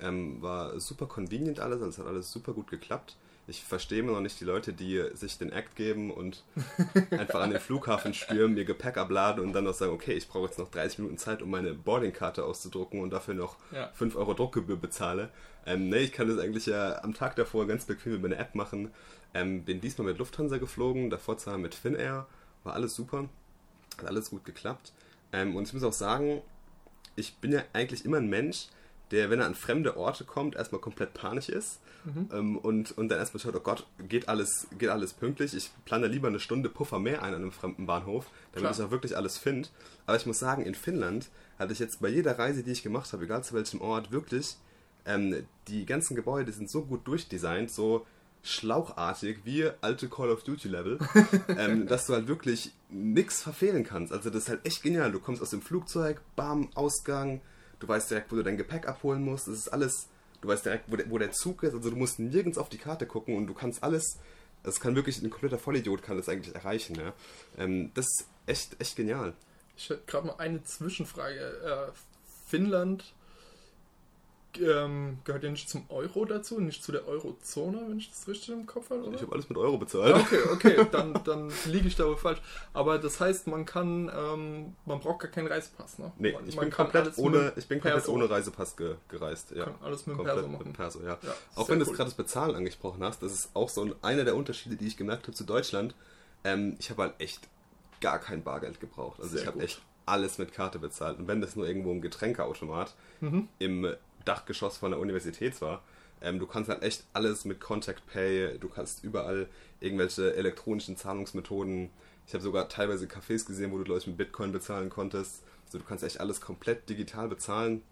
Ähm, war super convenient alles, also es hat alles super gut geklappt. Ich verstehe immer noch nicht die Leute, die sich den Act geben und einfach an den Flughafen stürmen, ihr Gepäck abladen und dann noch sagen, okay, ich brauche jetzt noch 30 Minuten Zeit, um meine Boardingkarte auszudrucken und dafür noch ja. 5 Euro Druckgebühr bezahle. Ähm, nee, ich kann das eigentlich ja am Tag davor ganz bequem über eine App machen. Ähm, bin diesmal mit Lufthansa geflogen, davor zwar mit Finnair, war alles super, hat alles gut geklappt. Ähm, und ich muss auch sagen, ich bin ja eigentlich immer ein Mensch, der, wenn er an fremde Orte kommt, erstmal komplett panisch ist mhm. ähm, und, und dann erstmal schaut, oh Gott, geht alles, geht alles pünktlich. Ich plane lieber eine Stunde Puffer mehr ein an einem fremden Bahnhof, damit Klar. ich auch wirklich alles finde. Aber ich muss sagen, in Finnland hatte ich jetzt bei jeder Reise, die ich gemacht habe, egal zu welchem Ort, wirklich, ähm, die ganzen Gebäude sind so gut durchdesignt, so schlauchartig wie alte Call of Duty Level, ähm, dass du halt wirklich nichts verfehlen kannst. Also das ist halt echt genial. Du kommst aus dem Flugzeug, bam, Ausgang, du weißt direkt, wo du dein Gepäck abholen musst. Das ist alles, du weißt direkt, wo der, wo der Zug ist. Also du musst nirgends auf die Karte gucken und du kannst alles, das kann wirklich, ein kompletter Vollidiot kann das eigentlich erreichen. Ja? Ähm, das ist echt, echt genial. Ich hätte gerade mal eine Zwischenfrage. Äh, Finnland ähm, gehört ja nicht zum Euro dazu, nicht zu der Eurozone, wenn ich das richtig im Kopf habe, oder? Ich habe alles mit Euro bezahlt. Okay, okay, dann, dann liege ich da aber falsch. Aber das heißt, man kann, ähm, man braucht gar keinen Reisepass, ne? Nee, ich bin komplett, ohne, ich bin komplett ohne Reisepass ge, gereist. Ja. Kann alles mit dem Perso machen. Mit Perso, ja. ja auch wenn cool. du gerade das Bezahlen angesprochen hast, das ist auch so ein, einer der Unterschiede, die ich gemerkt habe zu Deutschland. Ähm, ich habe halt echt gar kein Bargeld gebraucht. Also sehr ich habe echt alles mit Karte bezahlt. Und wenn das nur irgendwo ein Getränkeautomat mhm. im Dachgeschoss von der Universität war. Ähm, du kannst halt echt alles mit Contact Pay, du kannst überall irgendwelche elektronischen Zahlungsmethoden. Ich habe sogar teilweise Cafés gesehen, wo du, glaube ich, mit Bitcoin bezahlen konntest. Also du kannst echt alles komplett digital bezahlen.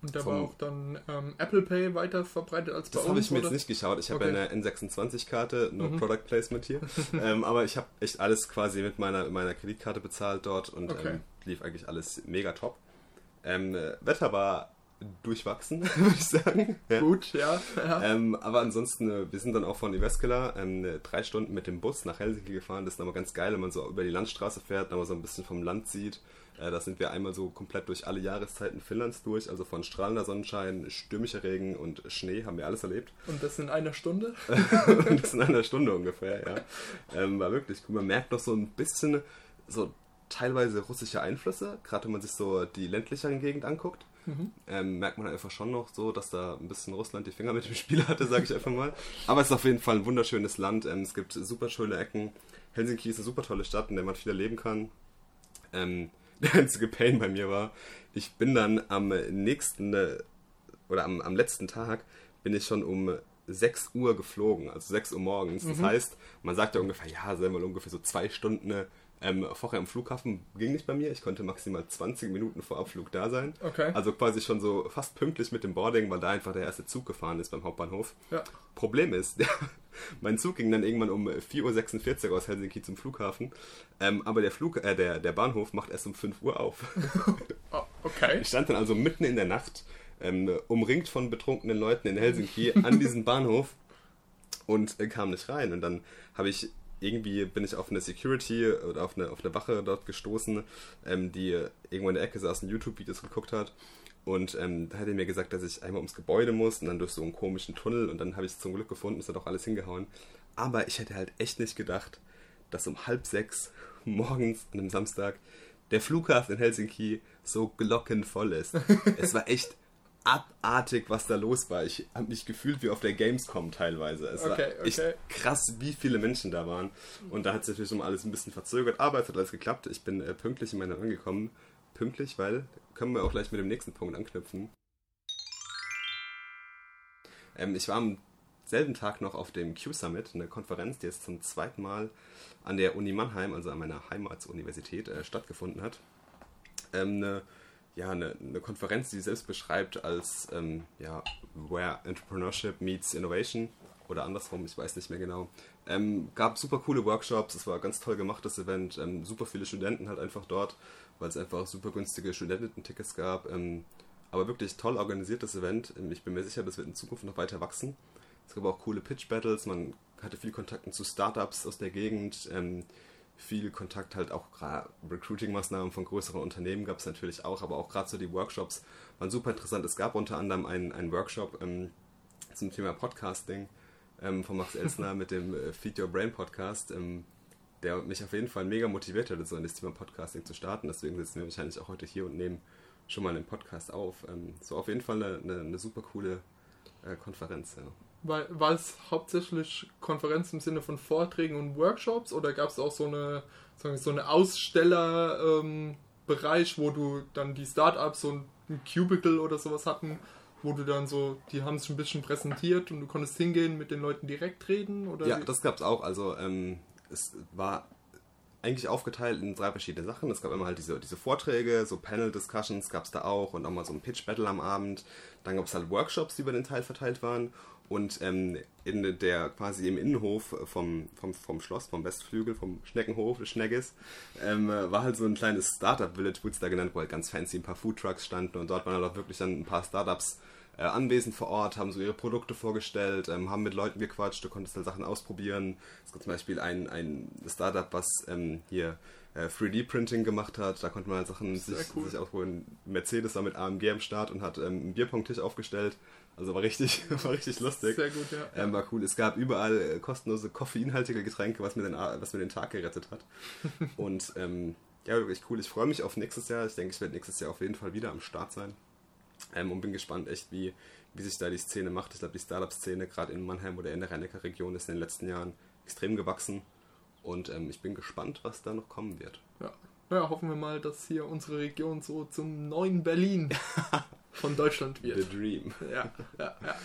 Und da war auch dann ähm, Apple Pay weiter verbreitet als bei das uns? Das habe ich mir oder? jetzt nicht geschaut. Ich habe okay. eine N26-Karte, no mhm. Product Placement hier. ähm, aber ich habe echt alles quasi mit meiner, meiner Kreditkarte bezahlt dort und okay. ähm, lief eigentlich alles mega top. Ähm, Wetter war durchwachsen, würde ich sagen. Ja. Gut, ja. ja. Ähm, aber ansonsten, äh, wir sind dann auch von Iveskela ähm, drei Stunden mit dem Bus nach Helsinki gefahren. Das ist nochmal ganz geil, wenn man so über die Landstraße fährt, nochmal so ein bisschen vom Land sieht. Äh, da sind wir einmal so komplett durch alle Jahreszeiten Finnlands durch. Also von strahlender Sonnenschein, stürmischer Regen und Schnee haben wir alles erlebt. Und das in einer Stunde? und das in einer Stunde ungefähr, ja. Ähm, war wirklich cool. Man merkt noch so ein bisschen so teilweise russische Einflüsse, gerade wenn man sich so die ländlicheren Gegend anguckt mhm. ähm, merkt man einfach schon noch so, dass da ein bisschen Russland die Finger mit dem Spiel hatte, sage ich einfach mal. Aber es ist auf jeden Fall ein wunderschönes Land. Ähm, es gibt super schöne Ecken. Helsinki ist eine super tolle Stadt, in der man viel erleben kann. Ähm, der einzige Pain bei mir war, ich bin dann am nächsten oder am, am letzten Tag bin ich schon um 6 Uhr geflogen, also 6 Uhr morgens. Das mhm. heißt, man sagt ja ungefähr, ja, sagen wir ungefähr so zwei Stunden ähm, vorher am Flughafen ging nicht bei mir. Ich konnte maximal 20 Minuten vor Abflug da sein. Okay. Also quasi schon so fast pünktlich mit dem Boarding, weil da einfach der erste Zug gefahren ist beim Hauptbahnhof. Ja. Problem ist, mein Zug ging dann irgendwann um 4.46 Uhr aus Helsinki zum Flughafen. Ähm, aber der, Flug, äh, der, der Bahnhof macht erst um 5 Uhr auf. oh, okay. Ich stand dann also mitten in der Nacht, ähm, umringt von betrunkenen Leuten in Helsinki, an diesem Bahnhof und äh, kam nicht rein. Und dann habe ich irgendwie bin ich auf eine Security oder auf eine, auf eine Wache dort gestoßen, ähm, die irgendwo in der Ecke saß und YouTube-Videos geguckt hat. Und ähm, da hat er mir gesagt, dass ich einmal ums Gebäude muss und dann durch so einen komischen Tunnel und dann habe ich es zum Glück gefunden, ist da doch alles hingehauen. Aber ich hätte halt echt nicht gedacht, dass um halb sechs morgens an einem Samstag der Flughafen in Helsinki so glockenvoll ist. es war echt abartig, was da los war. Ich habe mich gefühlt wie auf der Gamescom teilweise. Es okay, war echt okay. krass, wie viele Menschen da waren. Und da hat sich natürlich um alles ein bisschen verzögert, aber es hat alles geklappt. Ich bin äh, pünktlich in meiner angekommen. Pünktlich, weil können wir auch gleich mit dem nächsten Punkt anknüpfen. Ähm, ich war am selben Tag noch auf dem Q-Summit, eine Konferenz, die jetzt zum zweiten Mal an der Uni Mannheim, also an meiner Heimatsuniversität, äh, stattgefunden hat. Ähm, eine ja, eine, eine Konferenz, die selbst beschreibt als ähm, ja, Where Entrepreneurship Meets Innovation oder andersrum, ich weiß nicht mehr genau. Ähm, gab super coole Workshops, es war ganz toll gemachtes Event, ähm, super viele Studenten halt einfach dort, weil es einfach super günstige Studententickets gab. Ähm, aber wirklich toll organisiertes Event. Ähm, ich bin mir sicher, das wird in Zukunft noch weiter wachsen. Es gab auch coole Pitch Battles, man hatte viel Kontakt zu Startups aus der Gegend, ähm, viel Kontakt halt auch Recruiting-Maßnahmen von größeren Unternehmen gab es natürlich auch, aber auch gerade so die Workshops waren super interessant. Es gab unter anderem einen, einen Workshop ähm, zum Thema Podcasting ähm, von Max Elsner mit dem äh, Feed Your Brain Podcast, ähm, der mich auf jeden Fall mega motiviert hat, so in das Thema Podcasting zu starten. Deswegen sitzen wir wahrscheinlich auch heute hier und nehmen schon mal einen Podcast auf. Ähm, so auf jeden Fall eine, eine, eine super coole äh, Konferenz. Ja. War, es hauptsächlich Konferenz im Sinne von Vorträgen und Workshops oder gab es auch so eine, so eine Ausstellerbereich, ähm, wo du dann die Startups so ein Cubicle oder sowas hatten, wo du dann so, die haben sich ein bisschen präsentiert und du konntest hingehen mit den Leuten direkt reden? Oder ja, das gab es auch. Also ähm, es war eigentlich aufgeteilt in drei verschiedene Sachen. Es gab immer halt diese, diese Vorträge, so Panel-Discussions gab es da auch und auch mal so ein Pitch-Battle am Abend. Dann gab es halt Workshops, die über den Teil verteilt waren. Und ähm, in der quasi im Innenhof vom, vom, vom Schloss, vom Westflügel, vom Schneckenhof des Schneckes, ähm, war halt so ein kleines Startup-Village, wurde es da genannt, wo halt ganz fancy ein paar Foodtrucks standen und dort waren halt auch wirklich dann ein paar Startups äh, anwesend vor Ort, haben so ihre Produkte vorgestellt, ähm, haben mit Leuten gequatscht, du konntest halt Sachen ausprobieren. Es gibt zum Beispiel ein, ein Startup, was ähm, hier äh, 3D-Printing gemacht hat, da konnte man halt Sachen sich, cool. sich ausprobieren. Mercedes war mit AMG am Start und hat ähm, einen Bierpongtisch aufgestellt. Also war richtig, war richtig lustig. Sehr gut, ja. Ähm, war cool. Es gab überall äh, kostenlose koffeinhaltige Getränke, was mir, den, was mir den Tag gerettet hat. und ähm, ja, wirklich cool. Ich freue mich auf nächstes Jahr. Ich denke, ich werde nächstes Jahr auf jeden Fall wieder am Start sein. Ähm, und bin gespannt, echt, wie, wie sich da die Szene macht. Ich glaube, die Startup-Szene, gerade in Mannheim oder in der rhein region ist in den letzten Jahren extrem gewachsen. Und ähm, ich bin gespannt, was da noch kommen wird. Ja. ja, hoffen wir mal, dass hier unsere Region so zum neuen Berlin von Deutschland wird. The Dream. Ja, ja, ja.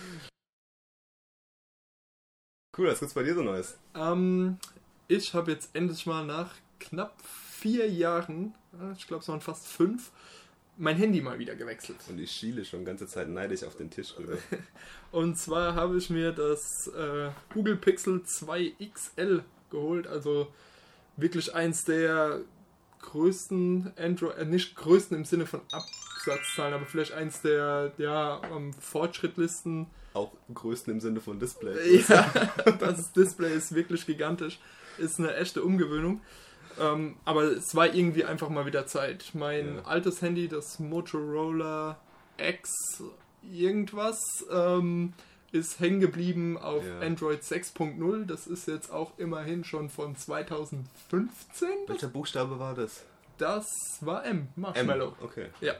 Cool, was gibt's bei dir so Neues? Ähm, ich habe jetzt endlich mal nach knapp vier Jahren, ich glaube es waren fast fünf, mein Handy mal wieder gewechselt. Und ich schiele schon ganze Zeit neidisch auf den Tisch rüber. Und zwar habe ich mir das äh, Google Pixel 2 XL geholt, also wirklich eins der größten Android, äh, nicht größten im Sinne von Absatzzahlen, aber vielleicht eins der ja, um, Fortschrittlisten. Auch größten im Sinne von Display. Ja, das Display ist wirklich gigantisch. Ist eine echte Umgewöhnung. Ähm, aber es war irgendwie einfach mal wieder Zeit. Mein ja. altes Handy, das Motorola X irgendwas, ähm, ist hängen geblieben auf ja. Android 6.0. Das ist jetzt auch immerhin schon von 2015. Welcher Buchstabe war das? Das war M, Marshmallow. M. Okay. Ja.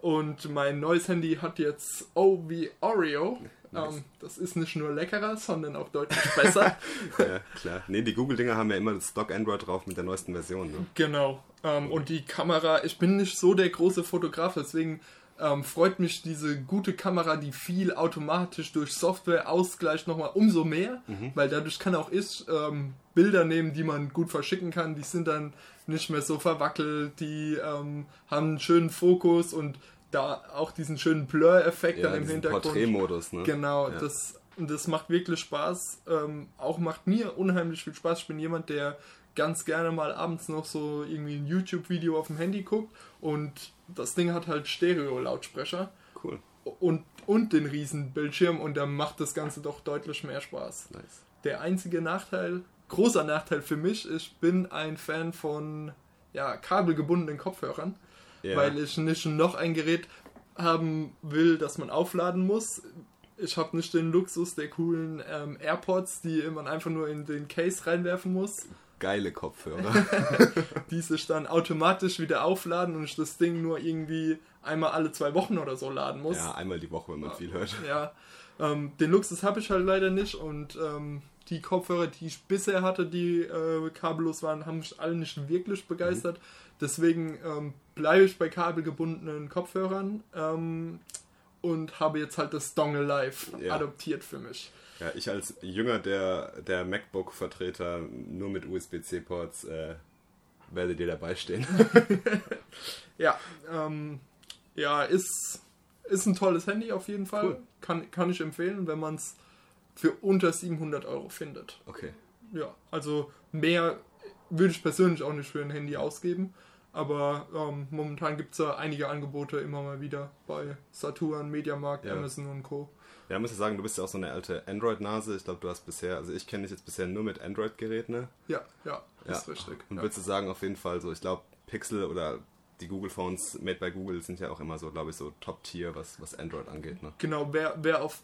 Und mein neues Handy hat jetzt O wie Oreo. Nice. Ähm, das ist nicht nur leckerer, sondern auch deutlich besser. ja, klar. Ne, die Google-Dinger haben ja immer das Stock Android drauf mit der neuesten Version. Ne? Genau. Ähm, und die Kamera, ich bin nicht so der große Fotograf, deswegen ähm, freut mich diese gute Kamera, die viel automatisch durch Software ausgleicht, nochmal umso mehr, mhm. weil dadurch kann auch ich ähm, Bilder nehmen, die man gut verschicken kann. Die sind dann nicht mehr so verwackelt, die ähm, haben einen schönen Fokus und da auch diesen schönen Blur-Effekt ja, dann im Hintergrund. Porträtmodus, ne? Genau, ja. das, das macht wirklich Spaß. Ähm, auch macht mir unheimlich viel Spaß. Ich bin jemand, der ganz gerne mal abends noch so irgendwie ein YouTube-Video auf dem Handy guckt und das Ding hat halt Stereo-Lautsprecher. Cool. Und, und den riesen Bildschirm und da macht das Ganze doch deutlich mehr Spaß. Nice. Der einzige Nachteil, großer Nachteil für mich, ich bin ein Fan von ja, kabelgebundenen Kopfhörern yeah. weil ich nicht noch ein Gerät haben will, das man aufladen muss. Ich habe nicht den Luxus der coolen ähm, AirPods, die man einfach nur in den Case reinwerfen muss. Geile Kopfhörer. die sich dann automatisch wieder aufladen und ich das Ding nur irgendwie einmal alle zwei Wochen oder so laden muss. Ja, einmal die Woche, wenn man viel hört. Ja, ähm, den Luxus habe ich halt leider nicht und ähm, die Kopfhörer, die ich bisher hatte, die äh, kabellos waren, haben mich alle nicht wirklich begeistert. Mhm. Deswegen ähm, bleibe ich bei kabelgebundenen Kopfhörern ähm, und habe jetzt halt das Dongle Live ja. adoptiert für mich. Ja, ich als Jünger der, der MacBook-Vertreter nur mit USB-C-Ports äh, werde dir dabei stehen. ja, ähm, ja, ist, ist ein tolles Handy auf jeden Fall. Cool. Kann, kann ich empfehlen, wenn man es für unter 700 Euro findet. Okay. Ja, also mehr würde ich persönlich auch nicht für ein Handy ausgeben. Aber ähm, momentan gibt es ja einige Angebote immer mal wieder bei Saturn, Mediamarkt, ja. Amazon und Co. Ja, muss ich sagen, du bist ja auch so eine alte Android-Nase. Ich glaube, du hast bisher, also ich kenne dich jetzt bisher nur mit Android-Geräten, ne? Ja, ja, ist ja. richtig. Und ja. würdest du sagen, auf jeden Fall so, ich glaube, Pixel oder die Google Phones made by Google sind ja auch immer so, glaube ich, so Top-Tier, was, was Android angeht, ne? Genau, wer, wer auf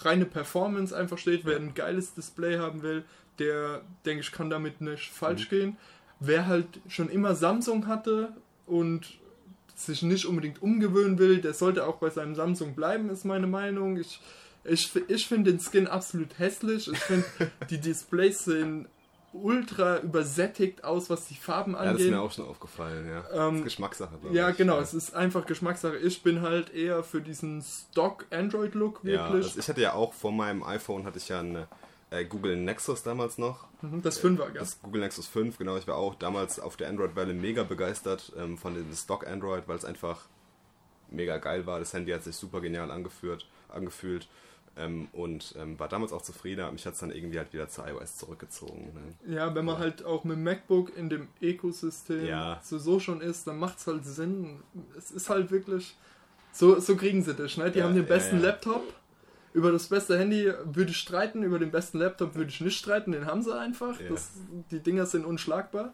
reine Performance einfach steht, wer ein geiles Display haben will, der, denke ich, kann damit nicht falsch mhm. gehen. Wer halt schon immer Samsung hatte und sich nicht unbedingt umgewöhnen will, der sollte auch bei seinem Samsung bleiben, ist meine Meinung. Ich, ich, ich finde den Skin absolut hässlich. Ich finde, die Displays sehen ultra übersättigt aus, was die Farben angeht. Ja, das ist mir auch schon aufgefallen, ja. Ähm, Geschmackssache, Ja, ich. genau, ja. es ist einfach Geschmackssache. Ich bin halt eher für diesen Stock Android-Look wirklich. Ja, also ich hatte ja auch vor meinem iPhone hatte ich ja eine äh, Google Nexus damals noch. Mhm, das 5er, gell? Das Google Nexus 5, genau. Ich war auch damals auf der Android-Welle mega begeistert ähm, von dem Stock Android, weil es einfach mega geil war. Das Handy hat sich super genial angeführt, angefühlt. Ähm, und ähm, war damals auch zufrieden, mich hat es dann irgendwie halt wieder zu iOS zurückgezogen. Ne? Ja, wenn man ja. halt auch mit MacBook in dem Ökosystem ja. so, so schon ist, dann macht es halt Sinn. Es ist halt wirklich, so, so kriegen sie das, ne? Die ja, haben den besten Laptop, über das beste Handy würde ich streiten, über den besten Laptop würde ich nicht streiten, den haben sie einfach. Das, die Dinger sind unschlagbar.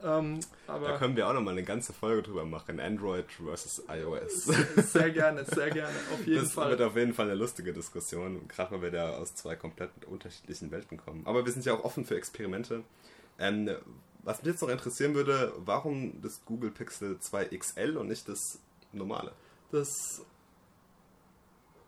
Ähm, da können wir auch nochmal eine ganze Folge drüber machen. Android versus iOS. Sehr gerne, sehr gerne, auf jeden das Fall. Das wird auf jeden Fall eine lustige Diskussion, gerade weil wir da aus zwei komplett unterschiedlichen Welten kommen. Aber wir sind ja auch offen für Experimente. Ähm, was mich jetzt noch interessieren würde, warum das Google Pixel 2 XL und nicht das normale? Das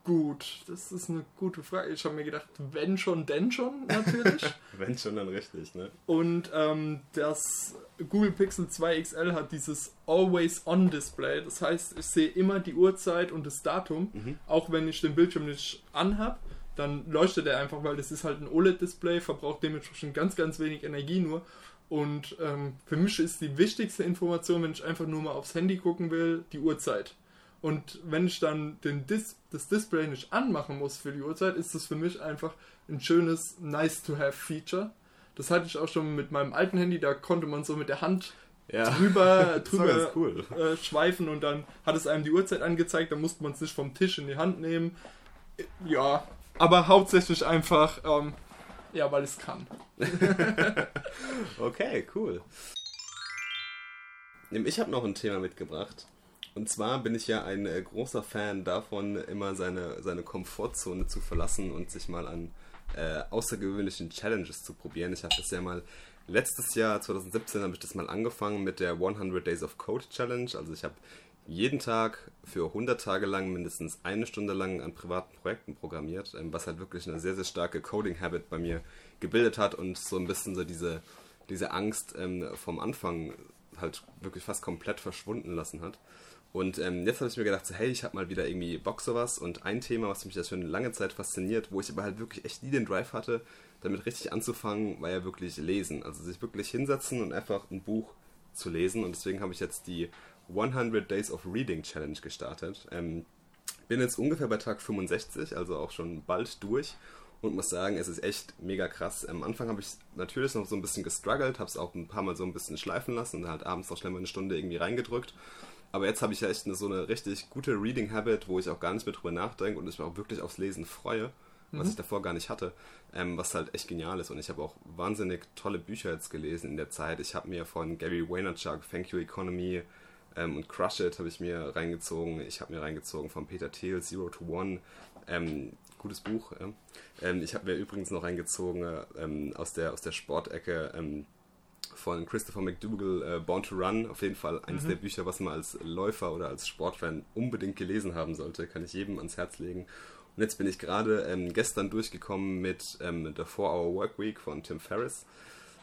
Gut, das ist eine gute Frage. Ich habe mir gedacht, wenn schon, denn schon, natürlich. wenn schon, dann richtig, ne? Und ähm, das Google Pixel 2 XL hat dieses Always-On-Display. Das heißt, ich sehe immer die Uhrzeit und das Datum, mhm. auch wenn ich den Bildschirm nicht anhab. Dann leuchtet er einfach, weil das ist halt ein OLED-Display, verbraucht dementsprechend ganz, ganz wenig Energie nur. Und ähm, für mich ist die wichtigste Information, wenn ich einfach nur mal aufs Handy gucken will, die Uhrzeit. Und wenn ich dann den Dis das Display nicht anmachen muss für die Uhrzeit, ist das für mich einfach ein schönes Nice-to-have-Feature. Das hatte ich auch schon mit meinem alten Handy, da konnte man so mit der Hand ja. drüber, drüber cool. äh, schweifen und dann hat es einem die Uhrzeit angezeigt, dann musste man es nicht vom Tisch in die Hand nehmen. Ja, aber hauptsächlich einfach, ähm, ja, weil es kann. okay, cool. Ich habe noch ein Thema mitgebracht. Und zwar bin ich ja ein äh, großer Fan davon, immer seine, seine Komfortzone zu verlassen und sich mal an äh, außergewöhnlichen Challenges zu probieren. Ich habe das ja mal letztes Jahr, 2017, habe ich das mal angefangen mit der 100 Days of Code Challenge. Also ich habe jeden Tag für 100 Tage lang mindestens eine Stunde lang an privaten Projekten programmiert, ähm, was halt wirklich eine sehr, sehr starke Coding-Habit bei mir gebildet hat und so ein bisschen so diese, diese Angst ähm, vom Anfang halt wirklich fast komplett verschwunden lassen hat. Und ähm, jetzt habe ich mir gedacht, so, hey, ich habe mal wieder irgendwie Bock sowas und ein Thema, was mich das schon lange Zeit fasziniert, wo ich aber halt wirklich echt nie den Drive hatte, damit richtig anzufangen, war ja wirklich lesen. Also sich wirklich hinsetzen und einfach ein Buch zu lesen. Und deswegen habe ich jetzt die 100 Days of Reading Challenge gestartet. Ähm, bin jetzt ungefähr bei Tag 65, also auch schon bald durch und muss sagen, es ist echt mega krass. Am Anfang habe ich natürlich noch so ein bisschen gestruggelt, habe es auch ein paar Mal so ein bisschen schleifen lassen und halt abends noch schnell mal eine Stunde irgendwie reingedrückt. Aber jetzt habe ich ja echt eine, so eine richtig gute Reading Habit, wo ich auch gar nicht mehr drüber nachdenke und ich mich auch wirklich aufs Lesen freue, was mhm. ich davor gar nicht hatte, ähm, was halt echt genial ist. Und ich habe auch wahnsinnig tolle Bücher jetzt gelesen in der Zeit. Ich habe mir von Gary Vaynerchuk Thank You Economy ähm, und Crush It habe ich mir reingezogen. Ich habe mir reingezogen von Peter Thiel Zero to One. Ähm, gutes Buch. Ähm, ich habe mir übrigens noch reingezogen ähm, aus der aus der Sportecke ähm, von Christopher McDougall, äh, Born to Run, auf jeden Fall eines mhm. der Bücher, was man als Läufer oder als Sportfan unbedingt gelesen haben sollte, kann ich jedem ans Herz legen. Und jetzt bin ich gerade ähm, gestern durchgekommen mit ähm, The 4-Hour Workweek von Tim Ferriss.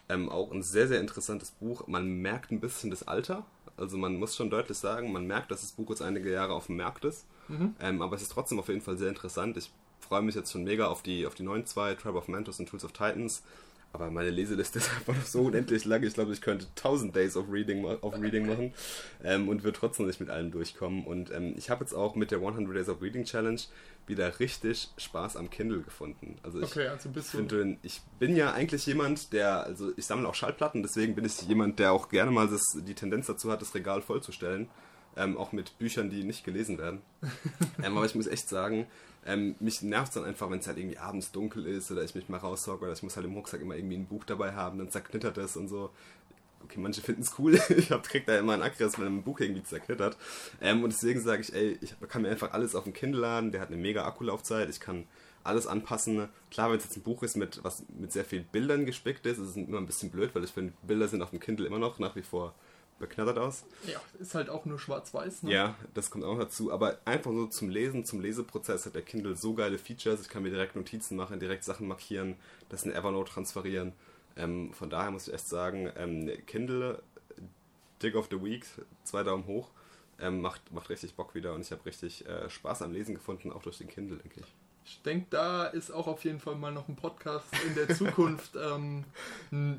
Ähm, auch ein sehr, sehr interessantes Buch. Man merkt ein bisschen das Alter. Also man muss schon deutlich sagen, man merkt, dass das Buch jetzt einige Jahre auf dem Markt ist. Mhm. Ähm, aber es ist trotzdem auf jeden Fall sehr interessant. Ich freue mich jetzt schon mega auf die, auf die neuen zwei, Tribe of Mantos und Tools of Titans. Aber meine Leseliste ist einfach noch so unendlich lang. Ich glaube, ich könnte 1000 Days of Reading, of Reading machen ähm, und würde trotzdem nicht mit allem durchkommen. Und ähm, ich habe jetzt auch mit der 100 Days of Reading Challenge wieder richtig Spaß am Kindle gefunden. Also ich, okay, also finde, ich bin ja eigentlich jemand, der, also ich sammle auch Schallplatten, deswegen bin ich jemand, der auch gerne mal das, die Tendenz dazu hat, das Regal vollzustellen. ähm, auch mit Büchern, die nicht gelesen werden. ähm, aber ich muss echt sagen, ähm, mich nervt es dann einfach, wenn es halt irgendwie abends dunkel ist oder ich mich mal rauszocke oder ich muss halt im Rucksack immer irgendwie ein Buch dabei haben, dann zerknittert es und so. Okay, manche finden es cool. ich hab, krieg da immer einen Aggres, wenn ein Buch irgendwie zerknittert. Ähm, und deswegen sage ich, ey, ich kann mir einfach alles auf dem Kindle laden. Der hat eine mega Akkulaufzeit. Ich kann alles anpassen. Klar, wenn es jetzt ein Buch ist, mit, was mit sehr vielen Bildern gespickt ist, ist es immer ein bisschen blöd, weil ich finde, Bilder sind auf dem Kindle immer noch nach wie vor beknattert aus. Ja, ist halt auch nur schwarz-weiß. Ne? Ja, das kommt auch dazu. Aber einfach nur zum Lesen, zum Leseprozess hat der Kindle so geile Features. Ich kann mir direkt Notizen machen, direkt Sachen markieren, das in Evernote transferieren. Ähm, von daher muss ich echt sagen, ähm, Kindle, Dig of the Week, zwei Daumen hoch. Ähm, macht, macht richtig Bock wieder und ich habe richtig äh, Spaß am Lesen gefunden, auch durch den Kindle, denke ich. Ich denke, da ist auch auf jeden Fall mal noch ein Podcast in der Zukunft ähm,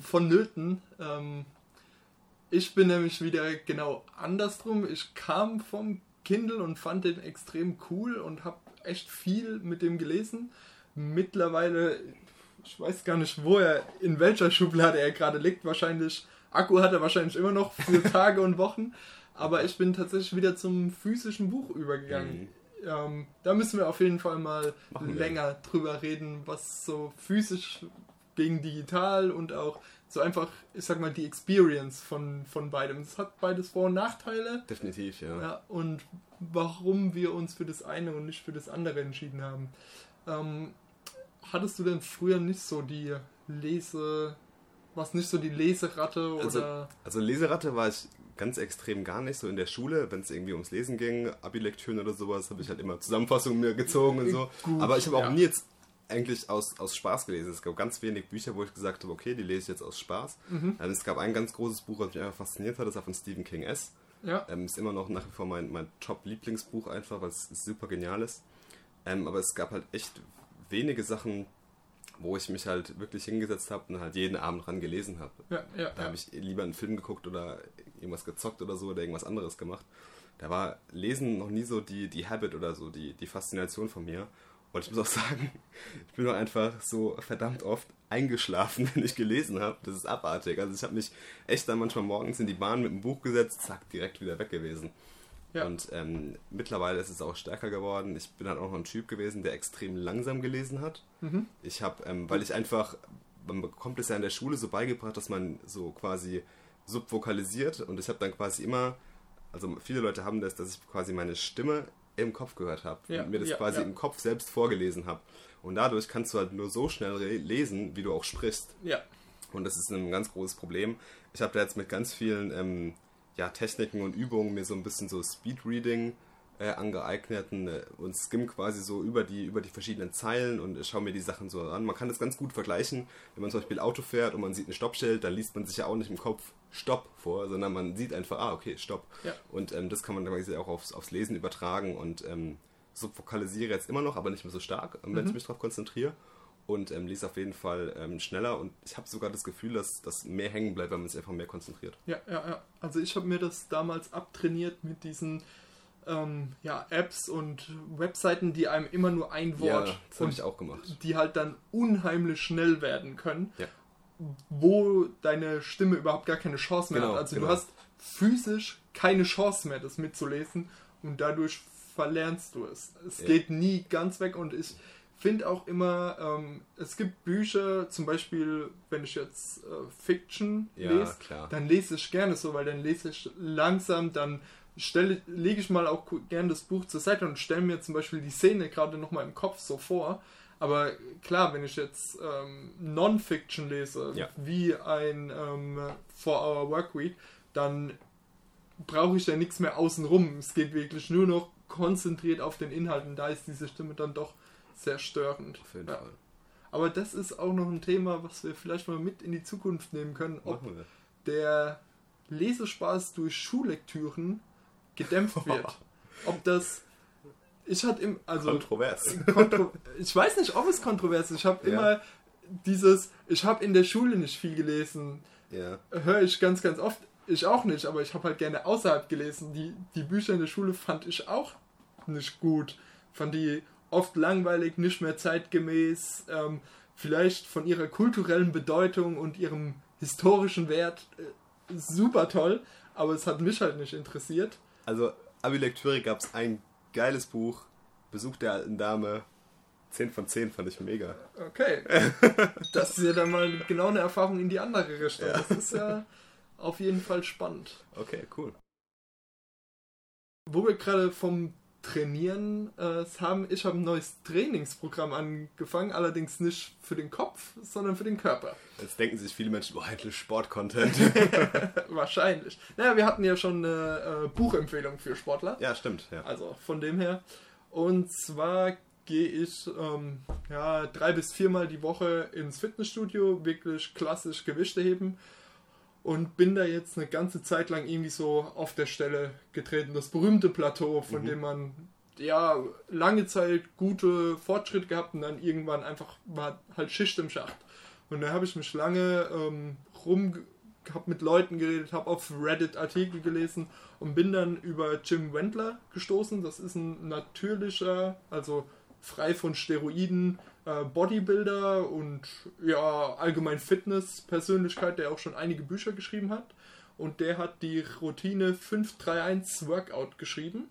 vonnöten. Ähm, ich bin nämlich wieder genau andersrum. Ich kam vom Kindle und fand den extrem cool und habe echt viel mit dem gelesen. Mittlerweile, ich weiß gar nicht, wo er, in welcher Schublade er gerade liegt. Wahrscheinlich, Akku hat er wahrscheinlich immer noch für Tage und Wochen. Aber ich bin tatsächlich wieder zum physischen Buch übergegangen. Mhm. Ähm, da müssen wir auf jeden Fall mal länger drüber reden, was so physisch gegen digital und auch so einfach, ich sag mal, die Experience von, von beidem. Es hat beides Vor- und Nachteile. Definitiv, ja. ja. Und warum wir uns für das eine und nicht für das andere entschieden haben. Ähm, hattest du denn früher nicht so die Lese, was nicht so die Leseratte oder? Also, also Leseratte war ich ganz extrem gar nicht. So in der Schule, wenn es irgendwie ums Lesen ging, Abi-Lektüren oder sowas, habe ich halt immer Zusammenfassungen mir gezogen und so. Gut, Aber ich habe auch ja. nie jetzt eigentlich aus, aus Spaß gelesen. Es gab ganz wenig Bücher, wo ich gesagt habe, okay, die lese ich jetzt aus Spaß. Mhm. Also es gab ein ganz großes Buch, was mich einfach fasziniert hat, das war von Stephen King S. Ja. Ähm, ist immer noch nach wie vor mein, mein Top-Lieblingsbuch einfach, weil es super genial ist. Ähm, aber es gab halt echt wenige Sachen, wo ich mich halt wirklich hingesetzt habe und halt jeden Abend dran gelesen habe. Ja, ja, da habe ich lieber einen Film geguckt oder irgendwas gezockt oder so oder irgendwas anderes gemacht. Da war Lesen noch nie so die, die Habit oder so, die, die Faszination von mir. Und ich muss auch sagen, ich bin doch einfach so verdammt oft eingeschlafen, wenn ich gelesen habe. Das ist abartig. Also ich habe mich echt dann manchmal morgens in die Bahn mit dem Buch gesetzt, zack, direkt wieder weg gewesen. Ja. Und ähm, mittlerweile ist es auch stärker geworden. Ich bin halt auch noch ein Typ gewesen, der extrem langsam gelesen hat. Mhm. Ich habe, ähm, weil ich einfach, man bekommt es ja in der Schule so beigebracht, dass man so quasi subvokalisiert und ich habe dann quasi immer, also viele Leute haben das, dass ich quasi meine Stimme im Kopf gehört habe ja, und mir das ja, quasi ja. im Kopf selbst vorgelesen habe. Und dadurch kannst du halt nur so schnell lesen, wie du auch sprichst. Ja. Und das ist ein ganz großes Problem. Ich habe da jetzt mit ganz vielen ähm, ja, Techniken und Übungen mir so ein bisschen so Speedreading äh, angeeignet und, äh, und skim quasi so über die, über die verschiedenen Zeilen und schaue mir die Sachen so an. Man kann das ganz gut vergleichen, wenn man zum Beispiel Auto fährt und man sieht ein Stoppschild, dann liest man sich ja auch nicht im Kopf Stopp vor, sondern man sieht einfach, ah, okay, Stopp. Ja. Und ähm, das kann man quasi auch aufs, aufs Lesen übertragen und ähm, subvokalisiere jetzt immer noch, aber nicht mehr so stark, wenn mhm. ich mich darauf konzentriere und ähm, lese auf jeden Fall ähm, schneller und ich habe sogar das Gefühl, dass das mehr hängen bleibt, wenn man sich einfach mehr konzentriert. Ja, ja, ja. Also ich habe mir das damals abtrainiert mit diesen ähm, ja, Apps und Webseiten, die einem immer nur ein Wort. Ja, das habe ich auch gemacht. Die halt dann unheimlich schnell werden können. Ja. Wo deine Stimme überhaupt gar keine Chance mehr genau, hat. Also genau. du hast physisch keine Chance mehr, das mitzulesen und dadurch verlernst du es. Es ja. geht nie ganz weg und ich finde auch immer, ähm, es gibt Bücher, zum Beispiel, wenn ich jetzt äh, Fiction ja, lese, klar. dann lese ich gerne so, weil dann lese ich langsam, dann stelle, lege ich mal auch gerne das Buch zur Seite und stelle mir zum Beispiel die Szene gerade nochmal im Kopf so vor. Aber klar, wenn ich jetzt ähm, Non-Fiction lese, ja. wie ein ähm, For Our Work Week, dann brauche ich da nichts mehr außenrum. Es geht wirklich nur noch konzentriert auf den Inhalten. Da ist diese Stimme dann doch sehr störend. Auf jeden ja. Fall. Aber das ist auch noch ein Thema, was wir vielleicht mal mit in die Zukunft nehmen können, ob der Lesespaß durch Schullektüren gedämpft wird. ob das ich hatte im also kontrovers. Kontro ich weiß nicht, ob es kontrovers ist. Ich habe ja. immer dieses ich habe in der Schule nicht viel gelesen. Ja. Höre ich ganz ganz oft. Ich auch nicht, aber ich habe halt gerne außerhalb gelesen. Die die Bücher in der Schule fand ich auch nicht gut. Fand die oft langweilig, nicht mehr zeitgemäß, ähm, vielleicht von ihrer kulturellen Bedeutung und ihrem historischen Wert äh, super toll, aber es hat mich halt nicht interessiert. Also Abi-Lektüre gab es ein geiles Buch, Besuch der alten Dame. 10 von 10 fand ich mega. Okay. Das ist ja dann mal genau eine Erfahrung in die andere Richtung. Ja. Das ist ja auf jeden Fall spannend. Okay, cool. Wo wir gerade vom Trainieren äh, haben, ich habe ein neues Trainingsprogramm angefangen, allerdings nicht für den Kopf, sondern für den Körper. Jetzt denken sich viele Menschen, boah, endlich Sport-Content. Wahrscheinlich. Naja, wir hatten ja schon eine äh, Buchempfehlung für Sportler. Ja, stimmt. Ja. Also von dem her. Und zwar gehe ich ähm, ja, drei bis viermal die Woche ins Fitnessstudio, wirklich klassisch Gewichte heben und bin da jetzt eine ganze Zeit lang irgendwie so auf der Stelle getreten. Das berühmte Plateau, von mhm. dem man ja lange Zeit gute Fortschritte gehabt und dann irgendwann einfach war halt Schicht im Schacht. Und da habe ich mich lange ähm, rum, habe mit Leuten geredet, habe auf Reddit Artikel gelesen und bin dann über Jim Wendler gestoßen. Das ist ein natürlicher, also frei von Steroiden, äh, Bodybuilder und ja, allgemein Fitness-Persönlichkeit, der auch schon einige Bücher geschrieben hat. Und der hat die Routine 531 Workout geschrieben.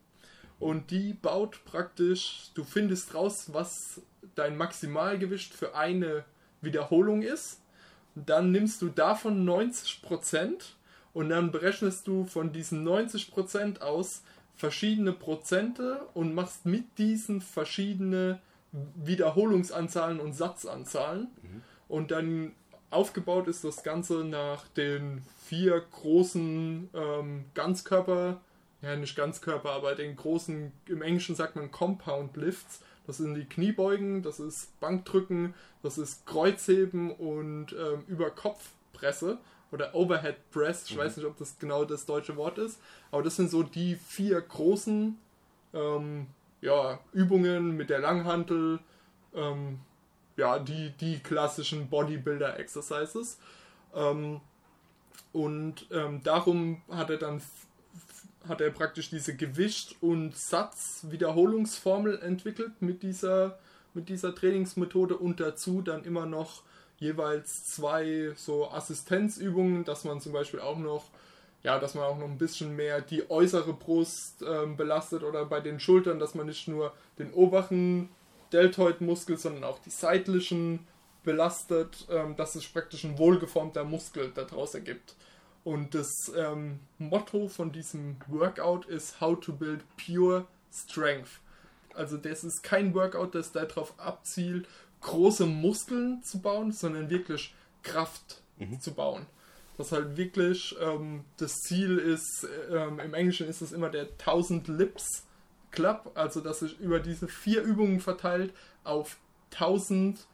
Und die baut praktisch, du findest raus, was dein Maximalgewicht für eine Wiederholung ist. Dann nimmst du davon 90% und dann berechnest du von diesen 90% aus verschiedene Prozente und machst mit diesen verschiedene Wiederholungsanzahlen und Satzanzahlen. Mhm. Und dann aufgebaut ist das Ganze nach den vier großen ähm, Ganzkörper, ja nicht Ganzkörper, aber den großen, im Englischen sagt man Compound Lifts. Das sind die Kniebeugen, das ist Bankdrücken, das ist Kreuzheben und ähm, Überkopfpresse oder Overhead Press. Ich mhm. weiß nicht, ob das genau das deutsche Wort ist, aber das sind so die vier großen ähm, ja, Übungen mit der Langhantel, ähm, ja, die, die klassischen Bodybuilder-Exercises. Ähm, und ähm, darum hat er dann hat er praktisch diese Gewicht- und Satz-Wiederholungsformel entwickelt mit dieser, mit dieser Trainingsmethode und dazu dann immer noch jeweils zwei so Assistenzübungen, dass man zum Beispiel auch noch ja, dass man auch noch ein bisschen mehr die äußere Brust ähm, belastet oder bei den Schultern, dass man nicht nur den oberen Deltoidmuskel, sondern auch die seitlichen belastet, ähm, dass es praktisch ein wohlgeformter Muskel daraus ergibt. Und das ähm, Motto von diesem Workout ist How to Build Pure Strength. Also das ist kein Workout, das darauf abzielt, große Muskeln zu bauen, sondern wirklich Kraft mhm. zu bauen dass halt wirklich ähm, das Ziel ist, ähm, im Englischen ist es immer der 1000 Lips Club, also dass sich über diese vier Übungen verteilt auf 1000,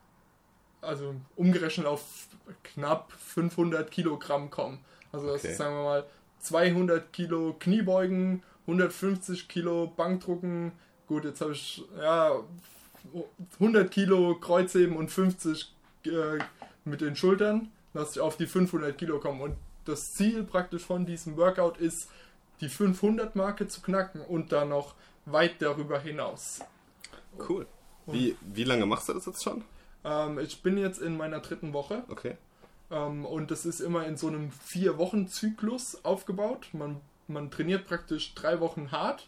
also umgerechnet auf knapp 500 Kilogramm kommen. Also das okay. ist, sagen wir mal, 200 Kilo Kniebeugen, 150 Kilo Bankdrucken, gut, jetzt habe ich ja 100 Kilo Kreuzheben und 50 äh, mit den Schultern dass ich auf die 500 Kilo komme. Und das Ziel praktisch von diesem Workout ist, die 500 Marke zu knacken und dann noch weit darüber hinaus. Cool. Wie, wie lange machst du das jetzt schon? Ähm, ich bin jetzt in meiner dritten Woche. Okay. Ähm, und das ist immer in so einem Vier-Wochen-Zyklus aufgebaut. Man, man trainiert praktisch drei Wochen hart.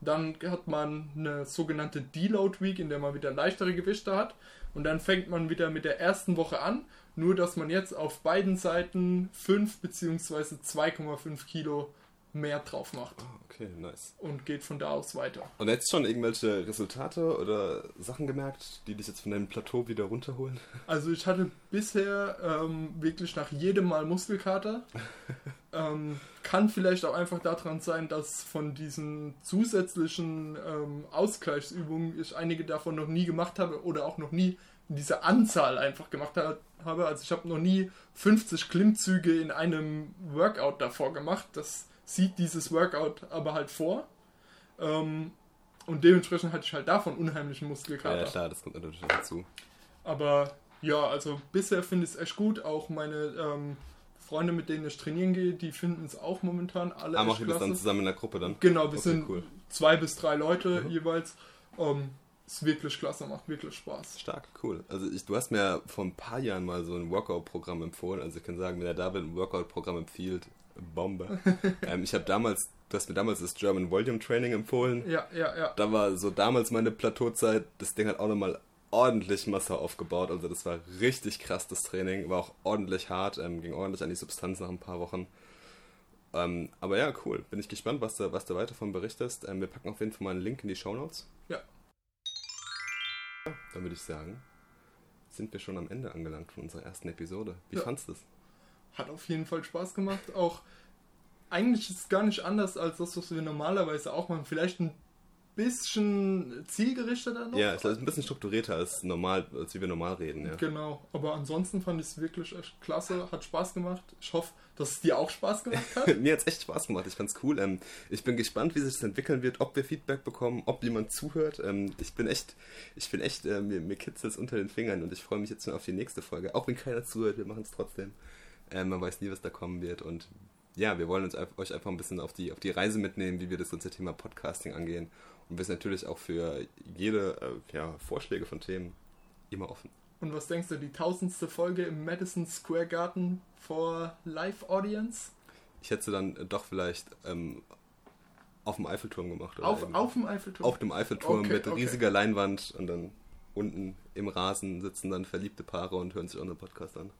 Dann hat man eine sogenannte Deload Week, in der man wieder leichtere Gewichte hat. Und dann fängt man wieder mit der ersten Woche an nur, dass man jetzt auf beiden Seiten 5 bzw. 2,5 Kilo mehr drauf macht. Oh, okay, nice. Und geht von da aus weiter. Und jetzt schon irgendwelche Resultate oder Sachen gemerkt, die dich jetzt von deinem Plateau wieder runterholen? Also ich hatte bisher ähm, wirklich nach jedem Mal Muskelkater. ähm, kann vielleicht auch einfach daran sein, dass von diesen zusätzlichen ähm, Ausgleichsübungen ich einige davon noch nie gemacht habe oder auch noch nie diese Anzahl einfach gemacht habe. Also ich habe noch nie 50 Klimmzüge in einem Workout davor gemacht. Das sieht dieses Workout aber halt vor. Ähm, und dementsprechend hatte ich halt davon unheimlichen Muskelkater. Ja, klar, das kommt natürlich dazu. Aber ja, also bisher finde ich es echt gut. Auch meine ähm, Freunde, mit denen ich trainieren gehe, die finden es auch momentan alle. Ah, machen wir das dann zusammen in der Gruppe dann? Genau, wir okay, sind cool. zwei bis drei Leute mhm. jeweils. Ähm, ist wirklich klasse, macht wirklich Spaß. Stark, cool. Also ich, du hast mir vor ein paar Jahren mal so ein Workout-Programm empfohlen. Also ich kann sagen, wenn der David ein Workout-Programm empfiehlt, Bombe. ähm, ich habe damals du hast mir damals das German Volume Training empfohlen. Ja, ja, ja. Da war so damals meine Plateauzeit. Das Ding hat auch nochmal ordentlich Masse aufgebaut. Also das war richtig krass, das Training. War auch ordentlich hart, ähm, ging ordentlich an die Substanz nach ein paar Wochen. Ähm, aber ja, cool. Bin ich gespannt, was du, was du weiter davon berichtest. Ähm, wir packen auf jeden Fall mal einen Link in die Show Notes. Ja. Dann würde ich sagen, sind wir schon am Ende angelangt von unserer ersten Episode. Wie ja. fandest du es? Hat auf jeden Fall Spaß gemacht. Auch eigentlich ist es gar nicht anders als das, was wir normalerweise auch machen. Vielleicht ein bisschen zielgerichteter noch. Ja, es ist ein bisschen strukturierter als normal, als wie wir normal reden. Ja. Genau, aber ansonsten fand ich es wirklich echt klasse, hat Spaß gemacht. Ich hoffe, dass es dir auch Spaß gemacht hat. Mir hat es echt Spaß gemacht, ich fand es cool. Ähm, ich bin gespannt, wie sich das entwickeln wird, ob wir Feedback bekommen, ob jemand zuhört. Ähm, ich bin echt, ich bin echt, äh, mir, mir kitzelt es unter den Fingern und ich freue mich jetzt schon auf die nächste Folge. Auch wenn keiner zuhört, wir machen es trotzdem. Ähm, man weiß nie, was da kommen wird und ja, wir wollen uns euch einfach ein bisschen auf die, auf die Reise mitnehmen, wie wir das ganze Thema Podcasting angehen und wir sind natürlich auch für jede äh, ja, Vorschläge von Themen immer offen. Und was denkst du, die tausendste Folge im Madison Square Garden vor Live Audience? Ich hätte sie dann doch vielleicht ähm, auf dem Eiffelturm gemacht. auf, auf dem Eiffelturm? Auf dem Eiffelturm okay, mit okay. riesiger Leinwand und dann unten im Rasen sitzen dann verliebte Paare und hören sich unseren Podcast an.